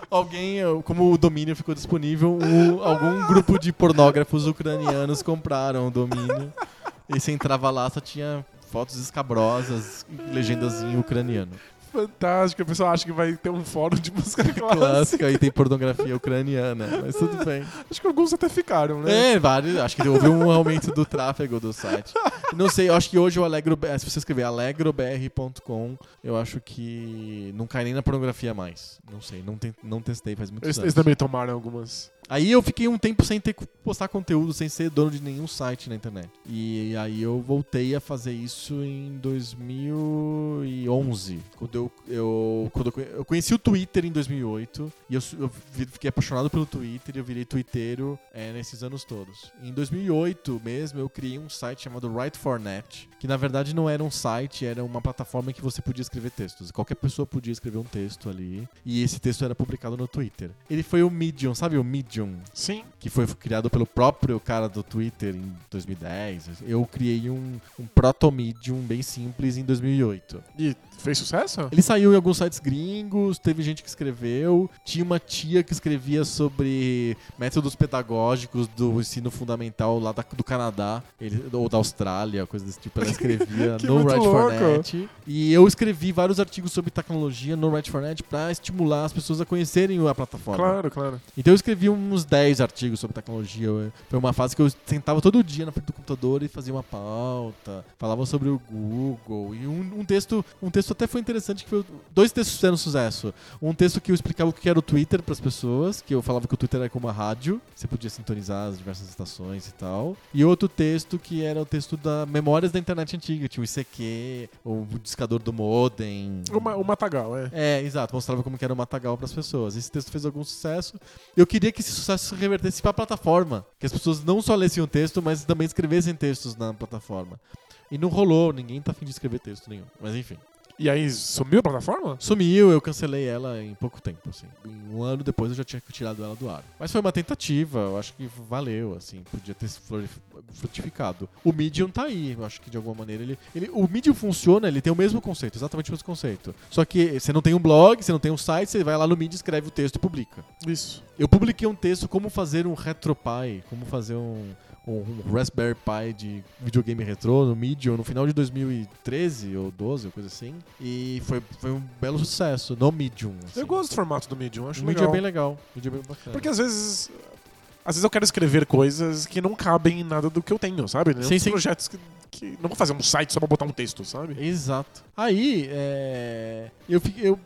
Alguém, eu- como o domínio ficou disponível, o- algum grupo de pornógrafos ucranianos compraram o domínio. E você entrava lá, só tinha fotos escabrosas, legendas em ucraniano. Fantástico. A pessoa acha que vai ter um fórum de música clássica. Clássica e tem pornografia ucraniana, mas tudo bem. Acho que alguns até ficaram, né? É, vários. Acho que houve um aumento do tráfego do site. Não sei, eu acho que hoje o Alegro. Se você escrever alegrobr.com, eu acho que não cai nem na pornografia mais. Não sei, não, tem, não testei faz muitos Eles, anos. eles também tomaram algumas. Aí eu fiquei um tempo sem ter que postar conteúdo, sem ser dono de nenhum site na internet. E aí eu voltei a fazer isso em 2011. Quando eu, eu, quando eu, conhe- eu conheci o Twitter em 2008. E eu, eu fiquei apaixonado pelo Twitter e eu virei twitteiro é, nesses anos todos. Em 2008 mesmo, eu criei um site chamado Write4Net. Que na verdade não era um site, era uma plataforma em que você podia escrever textos. Qualquer pessoa podia escrever um texto ali. E esse texto era publicado no Twitter. Ele foi o Medium, sabe o Medium? Sim. que foi criado pelo próprio cara do Twitter em 2010. Eu criei um, um proto-medium bem simples em 2008. E fez sucesso? Ele saiu em alguns sites gringos, teve gente que escreveu, tinha uma tia que escrevia sobre métodos pedagógicos do ensino fundamental lá da- do Canadá, ele- ou da Austrália, coisa desse tipo. Ela escrevia no muito Write4Net. E eu escrevi vários artigos sobre tecnologia no Write4Net para estimular as pessoas a conhecerem a plataforma. Claro, claro. Então eu escrevi uns 10 artigos sobre tecnologia. Foi uma fase que eu sentava todo dia na frente do computador e fazia uma pauta, falava sobre o Google. E um, um texto, um texto até foi interessante que foi dois textos fizeram sucesso. Um texto que eu explicava o que era o Twitter para as pessoas, que eu falava que o Twitter era como uma rádio, você podia sintonizar as diversas estações e tal. E outro texto que era o texto da memórias da internet antiga, tinha o ICQ, o discador do modem. O, Ma- o Matagal, é. É, exato. Mostrava como que era o Matagal para as pessoas. Esse texto fez algum sucesso. Eu queria que esse sucesso se revertesse para a plataforma. Que as pessoas não só lessem o texto, mas também escrevessem textos na plataforma. E não rolou, ninguém tá afim de escrever texto nenhum. Mas enfim. E aí, sumiu a plataforma? Sumiu, eu cancelei ela em pouco tempo, assim. Um ano depois eu já tinha tirado ela do ar. Mas foi uma tentativa, eu acho que valeu, assim, podia ter se frutificado. O Medium tá aí, eu acho que de alguma maneira ele, ele. O Medium funciona, ele tem o mesmo conceito, exatamente o mesmo conceito. Só que você não tem um blog, você não tem um site, você vai lá no Medium, escreve o texto e publica. Isso. Eu publiquei um texto como fazer um RetroPie, como fazer um, um, Raspberry Pi de videogame retrô no Medium no final de 2013 ou 12, ou coisa assim. E foi, foi um belo sucesso no Medium. assim. Eu gosto do formato do Medium, acho O Medium legal. é bem legal. O Medium é bem bacana. Porque às vezes. Às vezes eu quero escrever coisas que não cabem em nada do que eu tenho, sabe? Sim, Uns sim. projetos que, que. Não vou fazer um site só pra botar um texto, sabe? Exato. Aí, é, eu, eu,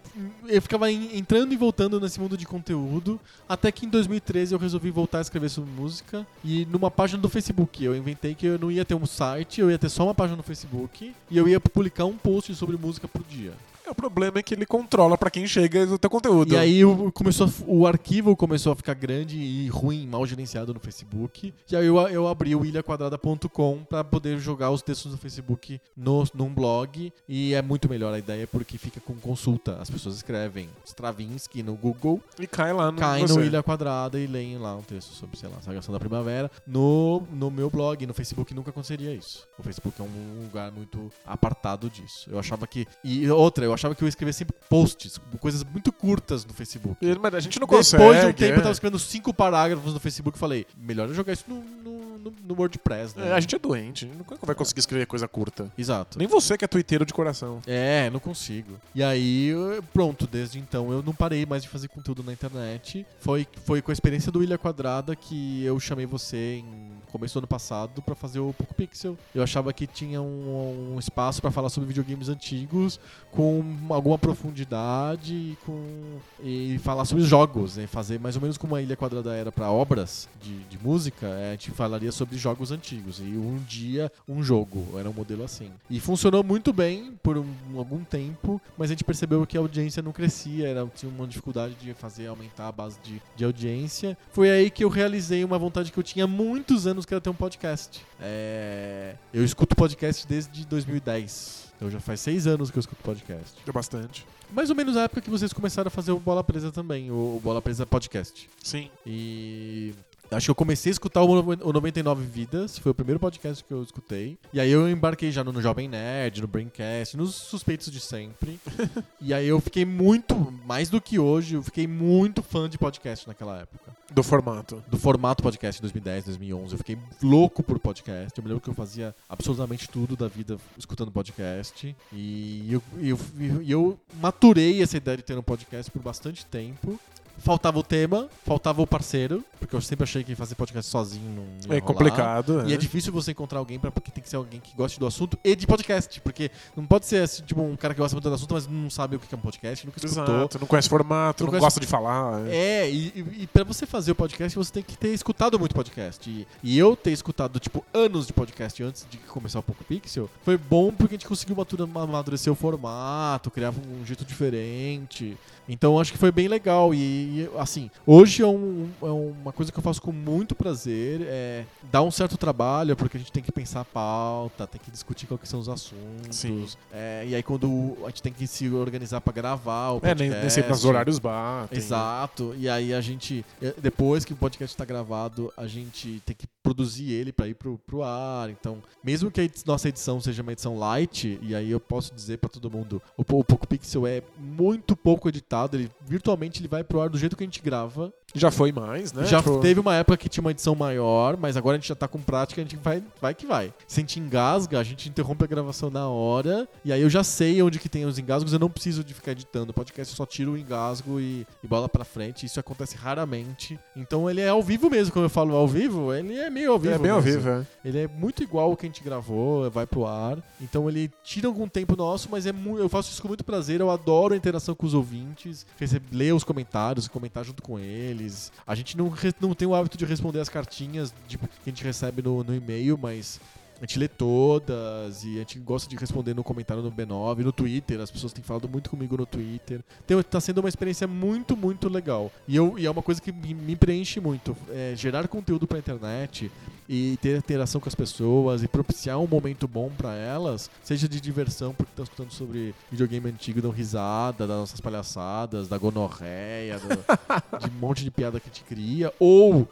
eu ficava en- entrando e voltando nesse mundo de conteúdo, até que em 2013 eu resolvi voltar a escrever sobre música, e numa página do Facebook. Eu inventei que eu não ia ter um site, eu ia ter só uma página no Facebook, e eu ia publicar um post sobre música por dia. É, o problema é que ele controla pra quem chega no teu conteúdo. E aí o, começou, o arquivo começou a ficar grande e ruim, mal gerenciado no Facebook. E aí eu, eu abri o ilhaquadrada.com pra poder jogar os textos do Facebook no, num blog. E é muito melhor a ideia porque fica com consulta. As pessoas escrevem Stravinsky no Google, E cai lá no caem você. no Ilha Quadrada e leem lá um texto sobre, sei lá, Sagração da Primavera. No, no meu blog, no Facebook, nunca aconteceria isso. O Facebook é um lugar muito apartado disso. Eu achava que. E outra, eu achava que eu ia escrever sempre posts, coisas muito curtas no Facebook. Mas a gente não Depois consegue. de um tempo é. eu tava escrevendo cinco parágrafos no Facebook e falei, melhor eu jogar isso no, no, no- no WordPress, né? É, a gente é doente, a gente nunca vai conseguir escrever coisa curta. Exato. Nem você que é twitteiro de coração. É, não consigo. E aí, eu- pronto, desde então eu não parei mais de fazer conteúdo na internet. Foi, foi com a experiência do Ilha Quadrada que eu chamei você em começo do ano passado pra fazer o Poco Pixel. Eu achava que tinha um, um espaço pra falar sobre videogames antigos com alguma profundidade e, com, e falar sobre jogos, né? Fazer mais ou menos como a Ilha Quadrada era pra obras de, de música, é, a gente falaria sobre jogos antigos. E um dia, um jogo. Era um modelo assim. E funcionou muito bem por um- algum tempo, mas a gente percebeu que a audiência não crescia, era, tinha uma dificuldade de fazer aumentar a base de, de audiência. Foi aí que eu realizei uma vontade que eu tinha muitos anos, que era ter um podcast. É, Eu escuto podcast desde 2010. Então já faz seis anos que eu escuto podcast. É bastante. Mais ou menos a época que vocês começaram a fazer o Bola Presa também, o Bola Presa Podcast. Sim. E acho que eu comecei a escutar o no- o 99 Vidas, foi o primeiro podcast que eu escutei. E aí eu embarquei já no, Jovem Nerd, no Braincast, nos suspeitos de sempre. e aí eu fiquei muito, mais do que hoje, eu fiquei muito fã de podcast naquela época. Do formato. Do formato podcast de 2010, 2011. Eu fiquei louco por podcast. Eu me lembro que eu fazia absolutamente tudo da vida escutando podcast. E eu, eu, e eu maturei essa ideia de ter um podcast por bastante tempo. Faltava o tema, faltava o parceiro, porque eu sempre achei que fazer podcast sozinho não É rolar. complicado. E é difícil você encontrar alguém pra, porque tem que ser alguém que goste do assunto e de podcast. Porque não pode ser assim, tipo um cara que gosta muito do assunto, mas não sabe o que é um podcast, nunca escutou. Exato. Não conhece formato, Não não, conhece- gosta de falar. é. É, e, e, e pra você fazer o podcast, você tem que ter escutado muito podcast. E, e eu ter escutado, tipo, anos de podcast antes de começar o Poco Pixel, foi bom porque a gente conseguiu amadurecer o formato, criar um jeito diferente. Então acho que foi bem legal. E, assim, hoje é, um- é uma coisa que eu faço com muito prazer. É, dá um certo trabalho, porque a gente tem que pensar a pauta, tem que discutir quais são os assuntos. É, e aí quando a gente tem que se organizar pra gravar o É, podcast. nem, nem sempre os horários batem. Exato. E aí a gente, eh, depois que o podcast tá gravado, a gente tem que produzir ele pra ir pro, pro ar. Então, mesmo que a nossa edição seja uma edição light, e aí eu posso dizer pra todo mundo, o, o Poco Pixel é muito pouco editado, ele virtualmente ele vai pro ar do jeito que a gente grava. Já foi mais, né? Já Tipo, teve uma época que tinha uma edição maior, mas agora a gente já tá com prática, a gente vai, vai que vai. Se a gente engasga, a gente interrompe a gravação na hora, e aí eu já sei onde que tem os engasgos, eu não preciso de ficar editando. O podcast eu só tiro o engasgo e, e bola pra frente, isso acontece raramente. Então ele é ao vivo mesmo, quando eu falo ao vivo, ele é meio ao vivo. É bem ao mesmo. vivo, é. Ele é muito igual ao que a gente gravou, vai pro ar. Então ele tira algum tempo nosso, mas é eu faço isso com muito prazer. Eu adoro a interação com os ouvintes, receber, ler os comentários, comentar junto com eles. A gente não, não tem o hábito de responder as cartinhas tipo, que a gente recebe no, no e-mail, mas A gente lê todas e a gente gosta de responder no comentário no B9, no Twitter. As pessoas têm falado muito comigo no Twitter. Então tá sendo uma experiência muito, muito legal. E, eu, e é uma coisa que me, me preenche muito. É gerar conteúdo pra internet e ter interação com as pessoas e propiciar um momento bom pra elas, seja de diversão, porque estão escutando sobre videogame antigo, dão risada das nossas palhaçadas, da gonorreia, do- de um monte de piada que a gente cria, ou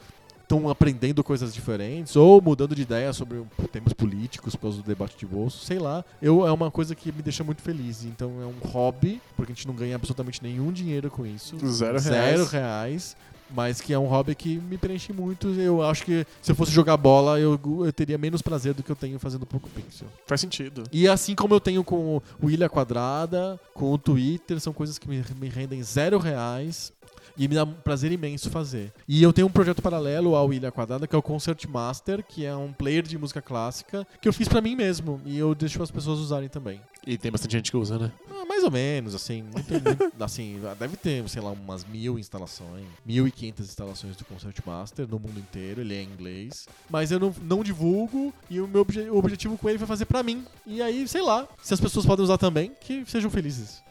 estão aprendendo coisas diferentes, ou mudando de ideia sobre temas políticos por causa do debate de bolso, sei lá. Eu, é uma coisa que me deixa muito feliz. Então é um hobby, porque a gente não ganha absolutamente nenhum dinheiro com isso. Zero reais. Zero reais. Mas que é um hobby que me preenche muito. Eu acho que se eu fosse jogar bola, eu, eu teria menos prazer do que eu tenho fazendo Poco Pixel. Faz sentido. E assim como eu tenho com o Ilha Quadrada, com o Twitter, são coisas que me, me rendem zero reais. E me dá um prazer imenso fazer. E eu tenho um projeto paralelo ao Ilha Quadrada, que é o Concert Master, que é um player de música clássica, que eu fiz pra mim mesmo. E eu deixo as pessoas usarem também. E tem bastante gente que usa, né? Ah, mais ou menos, assim. Muito, muito- assim, deve ter, sei lá, umas mil instalações. Mil e quinhentas instalações do Concert Master no mundo inteiro. Ele é em inglês. Mas eu não, não divulgo e o meu obje- o objetivo com ele foi fazer pra mim. E aí, sei lá, se as pessoas podem usar também, que sejam felizes.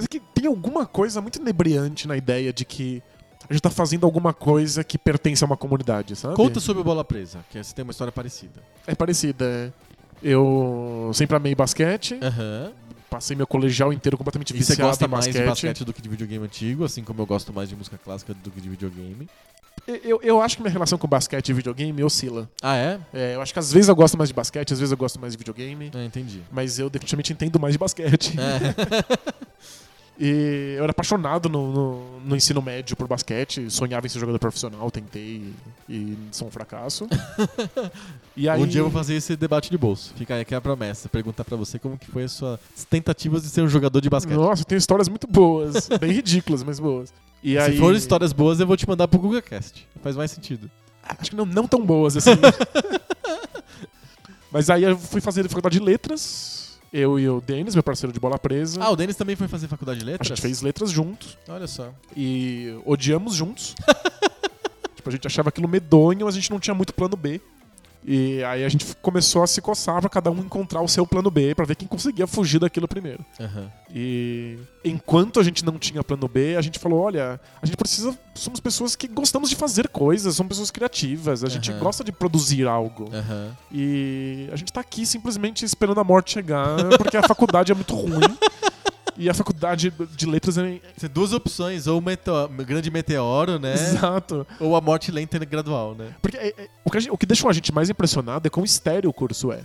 Mas é que tem alguma coisa muito inebriante na ideia de que a gente tá fazendo alguma coisa que pertence a uma comunidade, sabe? Conta sobre o Bola Presa, que você tem uma história parecida. É parecida. é. Eu sempre amei basquete, Aham. passei meu colegial inteiro completamente E você viciado gosta em mais basquete. de basquete do que de videogame antigo, assim como eu gosto mais de música clássica do que de videogame. Eu, eu acho que minha relação com basquete e videogame oscila. Ah, é? É, eu acho que às vezes eu gosto mais de basquete, às vezes eu gosto mais de videogame. Ah, entendi. Mas eu definitivamente entendo mais de basquete. É. E eu era apaixonado no, no- no ensino médio por basquete, sonhava em ser jogador profissional, tentei e sou um fracasso. e aí, Um dia eu vou fazer esse debate de bolso. Fica aí aqui a promessa. Perguntar pra você como que foi as suas tentativas de ser um jogador de basquete. Nossa, tenho histórias muito boas, bem ridículas, mas boas. E Se aí, forem histórias boas, eu vou te mandar pro GugaCast. Faz mais sentido. Acho que não, não tão boas assim. mas aí eu fui fazer faculdade de letras. Eu e o Denis, meu parceiro de bola presa. Ah, o Denis também foi fazer faculdade de a letras? gente fez letras juntos Olha só. e odiamos juntos. tipo, a gente achava aquilo medonho, mas a gente não tinha muito plano B. E aí a gente começou a se coçar pra cada um encontrar o seu plano B pra ver quem conseguia fugir daquilo primeiro. Aham. E enquanto a gente não tinha plano B, a gente falou: olha, a gente precisa. Somos pessoas que gostamos de fazer coisas, somos pessoas criativas, a gente Aham. gosta de produzir algo. Aham. E a gente tá aqui simplesmente esperando a morte chegar, porque a faculdade é muito ruim. E a faculdade de letras é. Tem duas opções, ou o meteoro, grande meteoro, né? Exato. Ou a morte lenta e gradual, né? Porque é- é- o, que gente- o que deixou a gente mais impressionado é quão estéreo o curso é.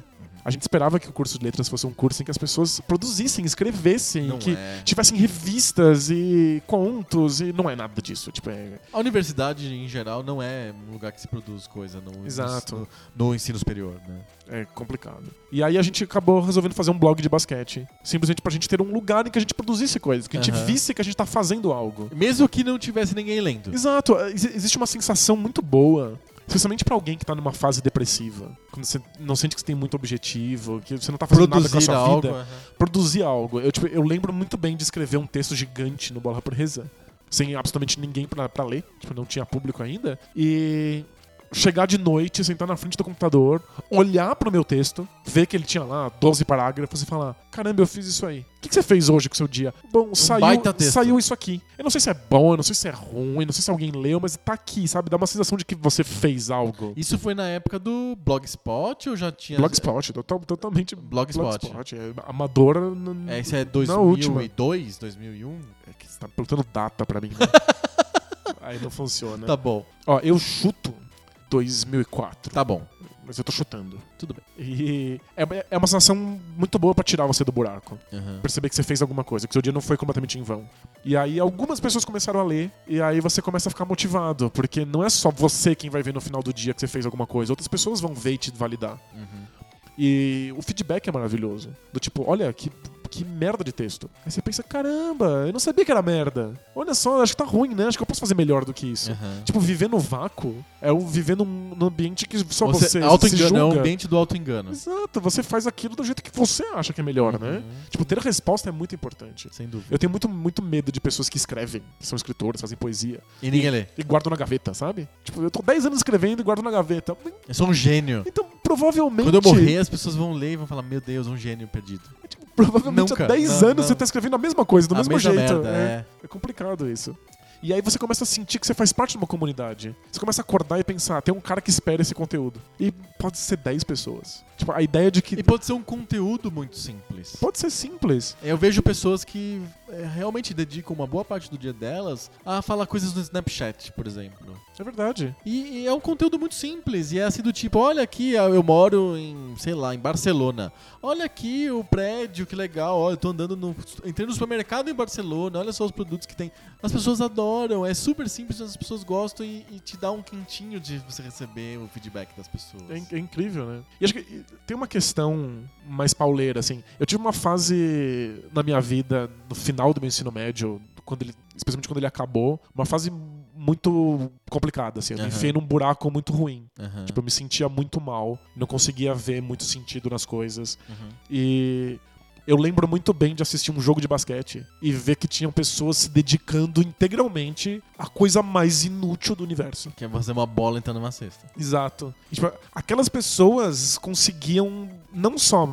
A gente esperava que o curso de letras fosse um curso em que as pessoas produzissem, escrevessem, Não que é. tivessem revistas e contos, e não é nada disso. Tipo, é, A universidade, em geral, não é um lugar que se produz coisa no, Exato. no, no ensino superior, né? é complicado. E aí a gente acabou resolvendo fazer um blog de basquete. Simplesmente pra gente ter um lugar em que a gente produzisse coisas, que a gente Aham. visse que a gente tá fazendo algo. Mesmo que não tivesse ninguém lendo. Exato, ex- existe uma sensação muito boa. Especialmente pra alguém que tá numa fase depressiva. Quando você não sente que você tem muito objetivo, que você não tá fazendo nada com a Produzir sua algo. vida. aham. Produzir algo. Eu, tipo, eu lembro muito bem de escrever um texto gigante no Bola Presa. Sem absolutamente ninguém pra ler. Tipo, não tinha público ainda. E chegar de noite, sentar na frente do computador, olhar pro meu texto, ver que ele tinha lá 12 parágrafos e falar: Caramba, eu fiz isso aí. O que você fez hoje com o seu dia? Bom, saiu, baita texto. saiu isso aqui. Eu não sei se é bom, eu não sei se é ruim, não sei se alguém leu, mas tá aqui, sabe? Dá uma sensação de que você fez algo. Isso foi na época do Blogspot ou já tinha. Blogspot, total- totalmente Blogspot. É amadora. n- É, isso é Na última. 2002, 2001? É que você tá perguntando data pra mim, né? Aí não funciona. Tá bom, Ó, eu chuto 2004. tá bom. Mas eu tô chutando. Tudo bem. E é, é uma sensação muito boa pra tirar você do buraco. Aham. Perceber que você fez alguma coisa, que seu dia não foi completamente em vão. E aí algumas pessoas começaram a ler, e aí você começa a ficar motivado, porque não é só você quem vai ver no final do dia que você fez alguma coisa, outras pessoas vão ver e te validar. Uhum. E o feedback é maravilhoso. Do tipo, olha, que, que merda de texto. Aí você pensa, caramba, eu não sabia que era merda. Olha só, acho que tá ruim, né? Acho que eu posso fazer melhor do que isso. Aham. Tipo, viver no vácuo é o viver num, num ambiente que só você, Você, se auto-engano, é o julga. ambiente do auto-engano. Exato, você faz aquilo do jeito que você acha que é melhor, né? Uhum. Tipo, ter a resposta é muito importante. Sem dúvida. Eu tenho muito, muito medo de pessoas que escrevem, que são escritores, fazem poesia, E ninguém lê. e guardam na gaveta, sabe? Tipo, eu tô 10 anos escrevendo e guardo na gaveta. Eu sou um gênio. Então, provavelmente. Quando eu morrer, as pessoas vão ler e vão falar: Meu Deus, um gênio perdido. Provavelmente Nunca. há 10 Não, anos não. você tá escrevendo a mesma coisa, do A mesmo jeito. merda, é. é. É complicado isso. E aí você começa a sentir que você faz parte de uma comunidade. Você começa a acordar e pensar, tem um cara que espera esse conteúdo. E pode ser 10 pessoas. Tipo, a ideia de que E pode ser um conteúdo muito simples. pode ser simples. Eu vejo pessoas que é, realmente dedicam uma boa parte do dia delas a falar coisas no Snapchat, por exemplo. É verdade. E, e é um conteúdo muito simples. E é assim do tipo, olha aqui, eu moro em, sei lá, em Barcelona. Olha aqui o prédio, que legal. Olha, eu tô andando no. Entrei no supermercado em Barcelona, olha só os produtos que tem. As pessoas adoram, é super simples, as pessoas gostam e, e te dá um quentinho de você receber o feedback das pessoas. É, é incrível, né? E acho que tem uma questão mais pauleira, assim. Eu tive uma fase na minha vida, no final do meu ensino médio, quando ele, especialmente quando ele acabou, uma fase muito complicada, assim. Eu me Aham. enfiei num buraco muito ruim. Aham, Tipo, eu me sentia muito mal, não conseguia ver muito sentido nas coisas. aham. E eu lembro muito bem de assistir um jogo de basquete e ver que tinham pessoas se dedicando integralmente à coisa mais inútil do universo. Que é fazer uma bola entrando numa cesta. Exato. E, tipo, aquelas pessoas conseguiam não só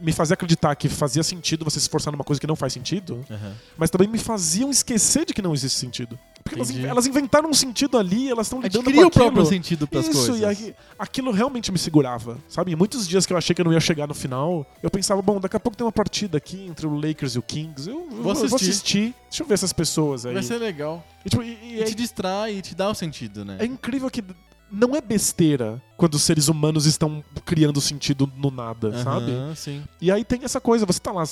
me fazer acreditar que fazia sentido você se esforçar numa coisa que não faz sentido, Aham. mas também me faziam esquecer de que não existe sentido. Porque elas, elas inventaram um sentido ali, elas estão gente lidando cria com o próprio sentido pras Isso, coisas. e aí, aquilo realmente me segurava, sabe? Em muitos dias que eu achei que eu não ia chegar no final, eu pensava, bom, daqui a pouco tem uma partida aqui entre o Lakers e o Kings, eu, eu vou, assistir. assistir. Deixa eu ver essas pessoas aí. Vai ser legal. E, tipo, e- e E é, te distrai e te dá o sentido, né? é incrível que não é besteira quando os seres humanos estão criando sentido no nada, sabe? Aham, sim. E aí tem essa coisa, você tá lá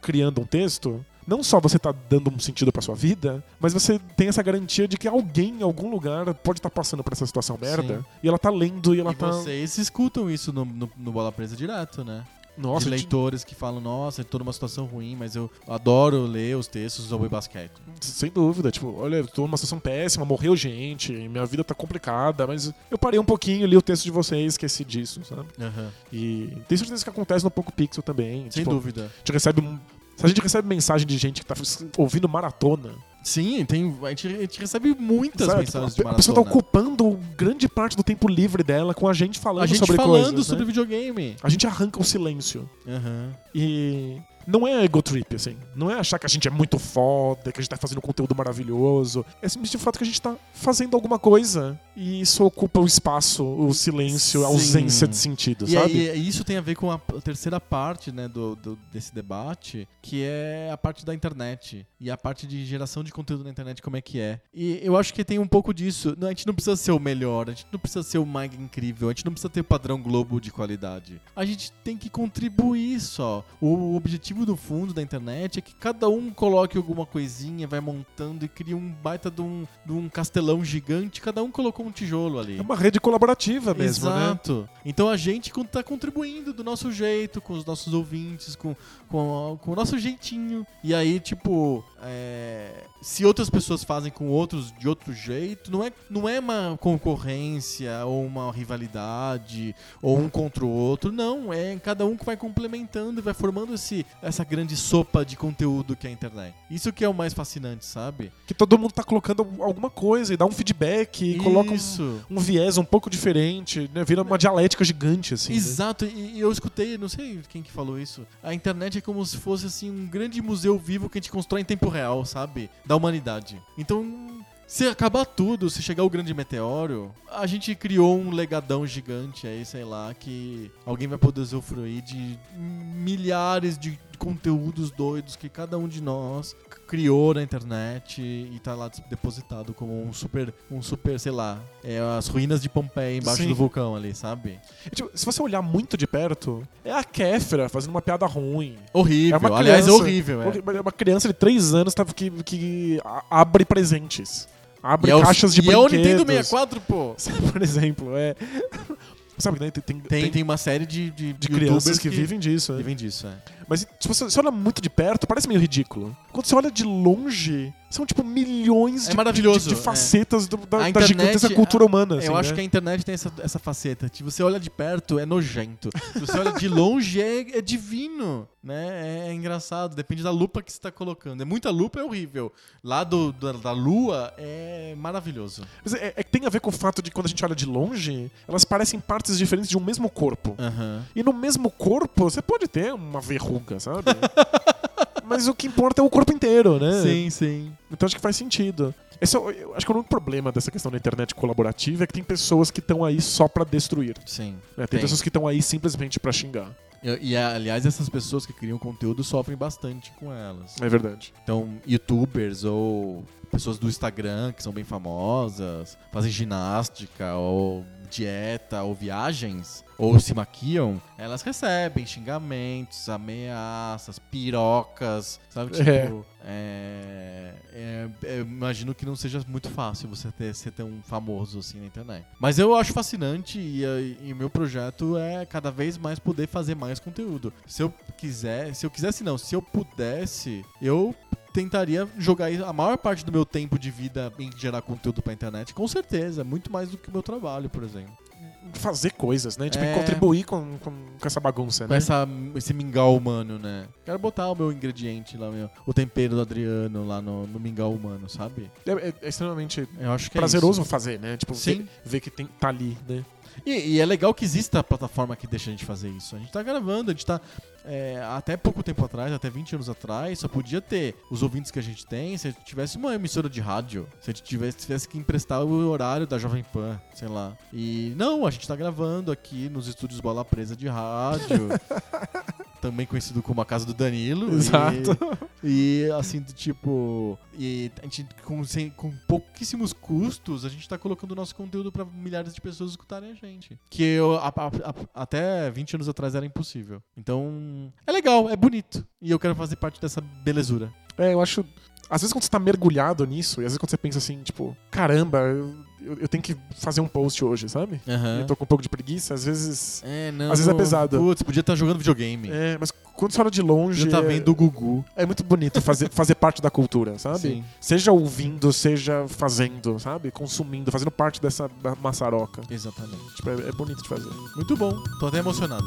criando um texto, não só você tá dando um sentido pra sua vida, mas você tem essa garantia de que alguém em algum lugar pode estar passando por essa situação merda, Sim. e ela tá lendo e ela e tá vocês escutam isso no, no, no Bola Presa direto, né? Nossa, de leitores que falam, nossa, eu tô numa situação ruim, mas eu adoro ler os textos sobre basquete. Sem dúvida, tipo, olha, eu tô numa situação péssima, morreu gente, minha vida tá complicada, mas eu parei um pouquinho, li o texto de vocês, esqueci disso, sabe? Aham. E tenho certeza que acontece no Poco Pixel também. Sem tipo, dúvida. A gente recebe se a gente recebe mensagem de gente que tá ouvindo maratona, Sim, tem, a, gente, a gente recebe muitas sabe? mensagens Tipo, a pessoa tá ocupando grande parte do tempo livre dela com a gente falando a gente sobre falando coisas. sobre né? videogame. A gente arranca o silêncio. Aham. E não é ego trip, assim. Não é achar que a gente é muito foda, que a gente tá fazendo conteúdo maravilhoso. É simplesmente o fato que a gente tá fazendo alguma coisa e isso ocupa o espaço, o silêncio, a Sim. ausência de sentido, E, sabe? aí, isso tem a ver com a terceira parte né, do, do- desse debate, que é a parte da internet. E a parte de geração de conteúdo na internet, como é que é. E eu acho que tem um pouco disso. Não, A gente não precisa ser o melhor, a gente não precisa ser o mais incrível, a gente não precisa ter padrão Globo de qualidade. A gente tem que contribuir só. O objetivo do fundo da internet é que cada um coloque alguma coisinha, vai montando e cria um baita de um, de um castelão gigante. Cada um colocou um tijolo ali. É uma rede colaborativa mesmo, né? Exato. Então a gente con- tá contribuindo do nosso jeito, com os nossos ouvintes, com, com, com o nosso jeitinho. E aí, tipo, é, se outras pessoas fazem com outros de outro jeito, não é, não é uma concorrência ou uma rivalidade ou um contra o outro. Não, é cada um que vai complementando e vai formando esse, essa grande sopa de conteúdo que é a internet. Isso que é o mais fascinante, sabe? Que todo mundo tá colocando alguma coisa e dá um feedback e coloca um, Isso. um viés um pouco diferente, né? Vira uma dialética gigante, assim. né? Exato, e e eu escutei, não sei quem que falou isso. A internet é como se fosse assim um grande museu vivo que a gente constrói em tempo real, sabe? Da humanidade. Então, se acabar tudo, se chegar o grande meteoro, a gente criou um legadão gigante aí, sei lá, que alguém vai poder usufruir de milhares de conteúdos doidos que cada um de nós criou na internet e tá lá depositado como um super, um super, sei lá, é as ruínas de Pompeia embaixo Sim. do vulcão ali, sabe? E, tipo, se você olhar muito de perto, é a Kéfera fazendo uma piada ruim. Horrível. É uma Aliás, é criança- horrível. É. É uma criança de 3 anos que, que abre presentes. Abre E é o- caixas de e é o brinquedos. Nintendo 64, pô. Por exemplo, é. Sabe, né? Tem, tem, Tem, tem uma série de, de, de crianças que, vivem disso. é. vivem disso, é. Mas se você, olha muito de perto, parece meio ridículo. Quando você olha de longe, são tipo milhões É de, maravilhoso, de, de é. facetas do- da, A da gigantesca cultura humana. assim, Eu acho né? que a internet tem essa, essa faceta. Se você olha de perto, é nojento. Se você olha de longe, é, é divino. Né? É, engraçado. Depende da lupa que você está colocando. É muita lupa, é horrível. Lá do, da, da lua, é maravilhoso. Mas é, é que tem a ver com o fato de quando a gente olha de longe, elas parecem partes diferentes de um mesmo corpo. Aham. E no mesmo corpo, você pode ter uma verruga, sabe? Mas o que importa é o corpo inteiro, né? Sim, sim. Então acho que faz sentido. Esse é, eu acho que o único problema dessa questão da internet colaborativa é que tem pessoas que estão aí só pra destruir. Sim. né? Tem, Tem. pessoas que estão aí simplesmente pra xingar. E, e, aliás, essas pessoas que criam conteúdo sofrem bastante com elas. É verdade. Então, youtubers ou pessoas do Instagram que são bem famosas, fazem ginástica ou dieta ou viagens ou se maquiam, elas recebem xingamentos, ameaças, pirocas, sabe? Tipo, É. é, é, é, imagino que não seja muito fácil você ter, ser tão famoso assim na internet. Mas eu acho fascinante e, e o meu projeto é cada vez mais poder fazer mais conteúdo. Se eu quiser, se eu quisesse não, se eu pudesse, eu tentaria jogar a maior parte do meu tempo de vida em gerar conteúdo pra internet, com certeza, muito mais do que o meu trabalho, por exemplo. Fazer coisas, né? Tipo, É. contribuir com, com, com essa bagunça, Com né? essa, esse mingau humano, né? Quero botar o meu ingrediente lá, meu, o tempero do Adriano lá no, no mingau humano, sabe? É, é- é extremamente Eu acho que é prazeroso isso. fazer, né? Tipo, Sim. ver, ver que tem, tá ali, né? E, e é legal que exista a plataforma que deixa a gente fazer isso. A gente tá gravando, a gente tá. É, até pouco tempo atrás, até 20 anos atrás, só podia ter os ouvintes que a gente tem se a gente tivesse uma emissora de rádio. Se a gente tivesse, tivesse que emprestar o horário da Jovem Pan, sei lá. E não, a gente tá gravando aqui nos estúdios Bola Presa de Rádio. também conhecido como a casa do Danilo. e- Exato. E, assim, do tipo. E a gente, com, sem- com pouquíssimos custos, a gente tá colocando o nosso conteúdo pra milhares de pessoas escutarem a gente. Que eu, a- a- a- até 20 anos atrás era impossível. Então, é legal, é bonito. E eu quero fazer parte dessa belezura. É, eu acho. Às vezes quando você tá mergulhado nisso, e às vezes quando você pensa assim, tipo, caramba, eu, eu- eu tenho que fazer um post hoje, sabe? Aham. Eu tô com um pouco de preguiça, às vezes. É, não. Às vezes é pesado. Putz, podia estar jogando videogame. É, mas quando você olha de longe. Podia estar é- vendo o Gugu. É muito bonito fazer, fazer parte da cultura, sabe? Sim. Seja ouvindo, seja fazendo, sabe? Consumindo, fazendo parte dessa maçaroca. Exatamente. Tipo, é, é bonito de fazer. Muito bom. Tô até emocionado.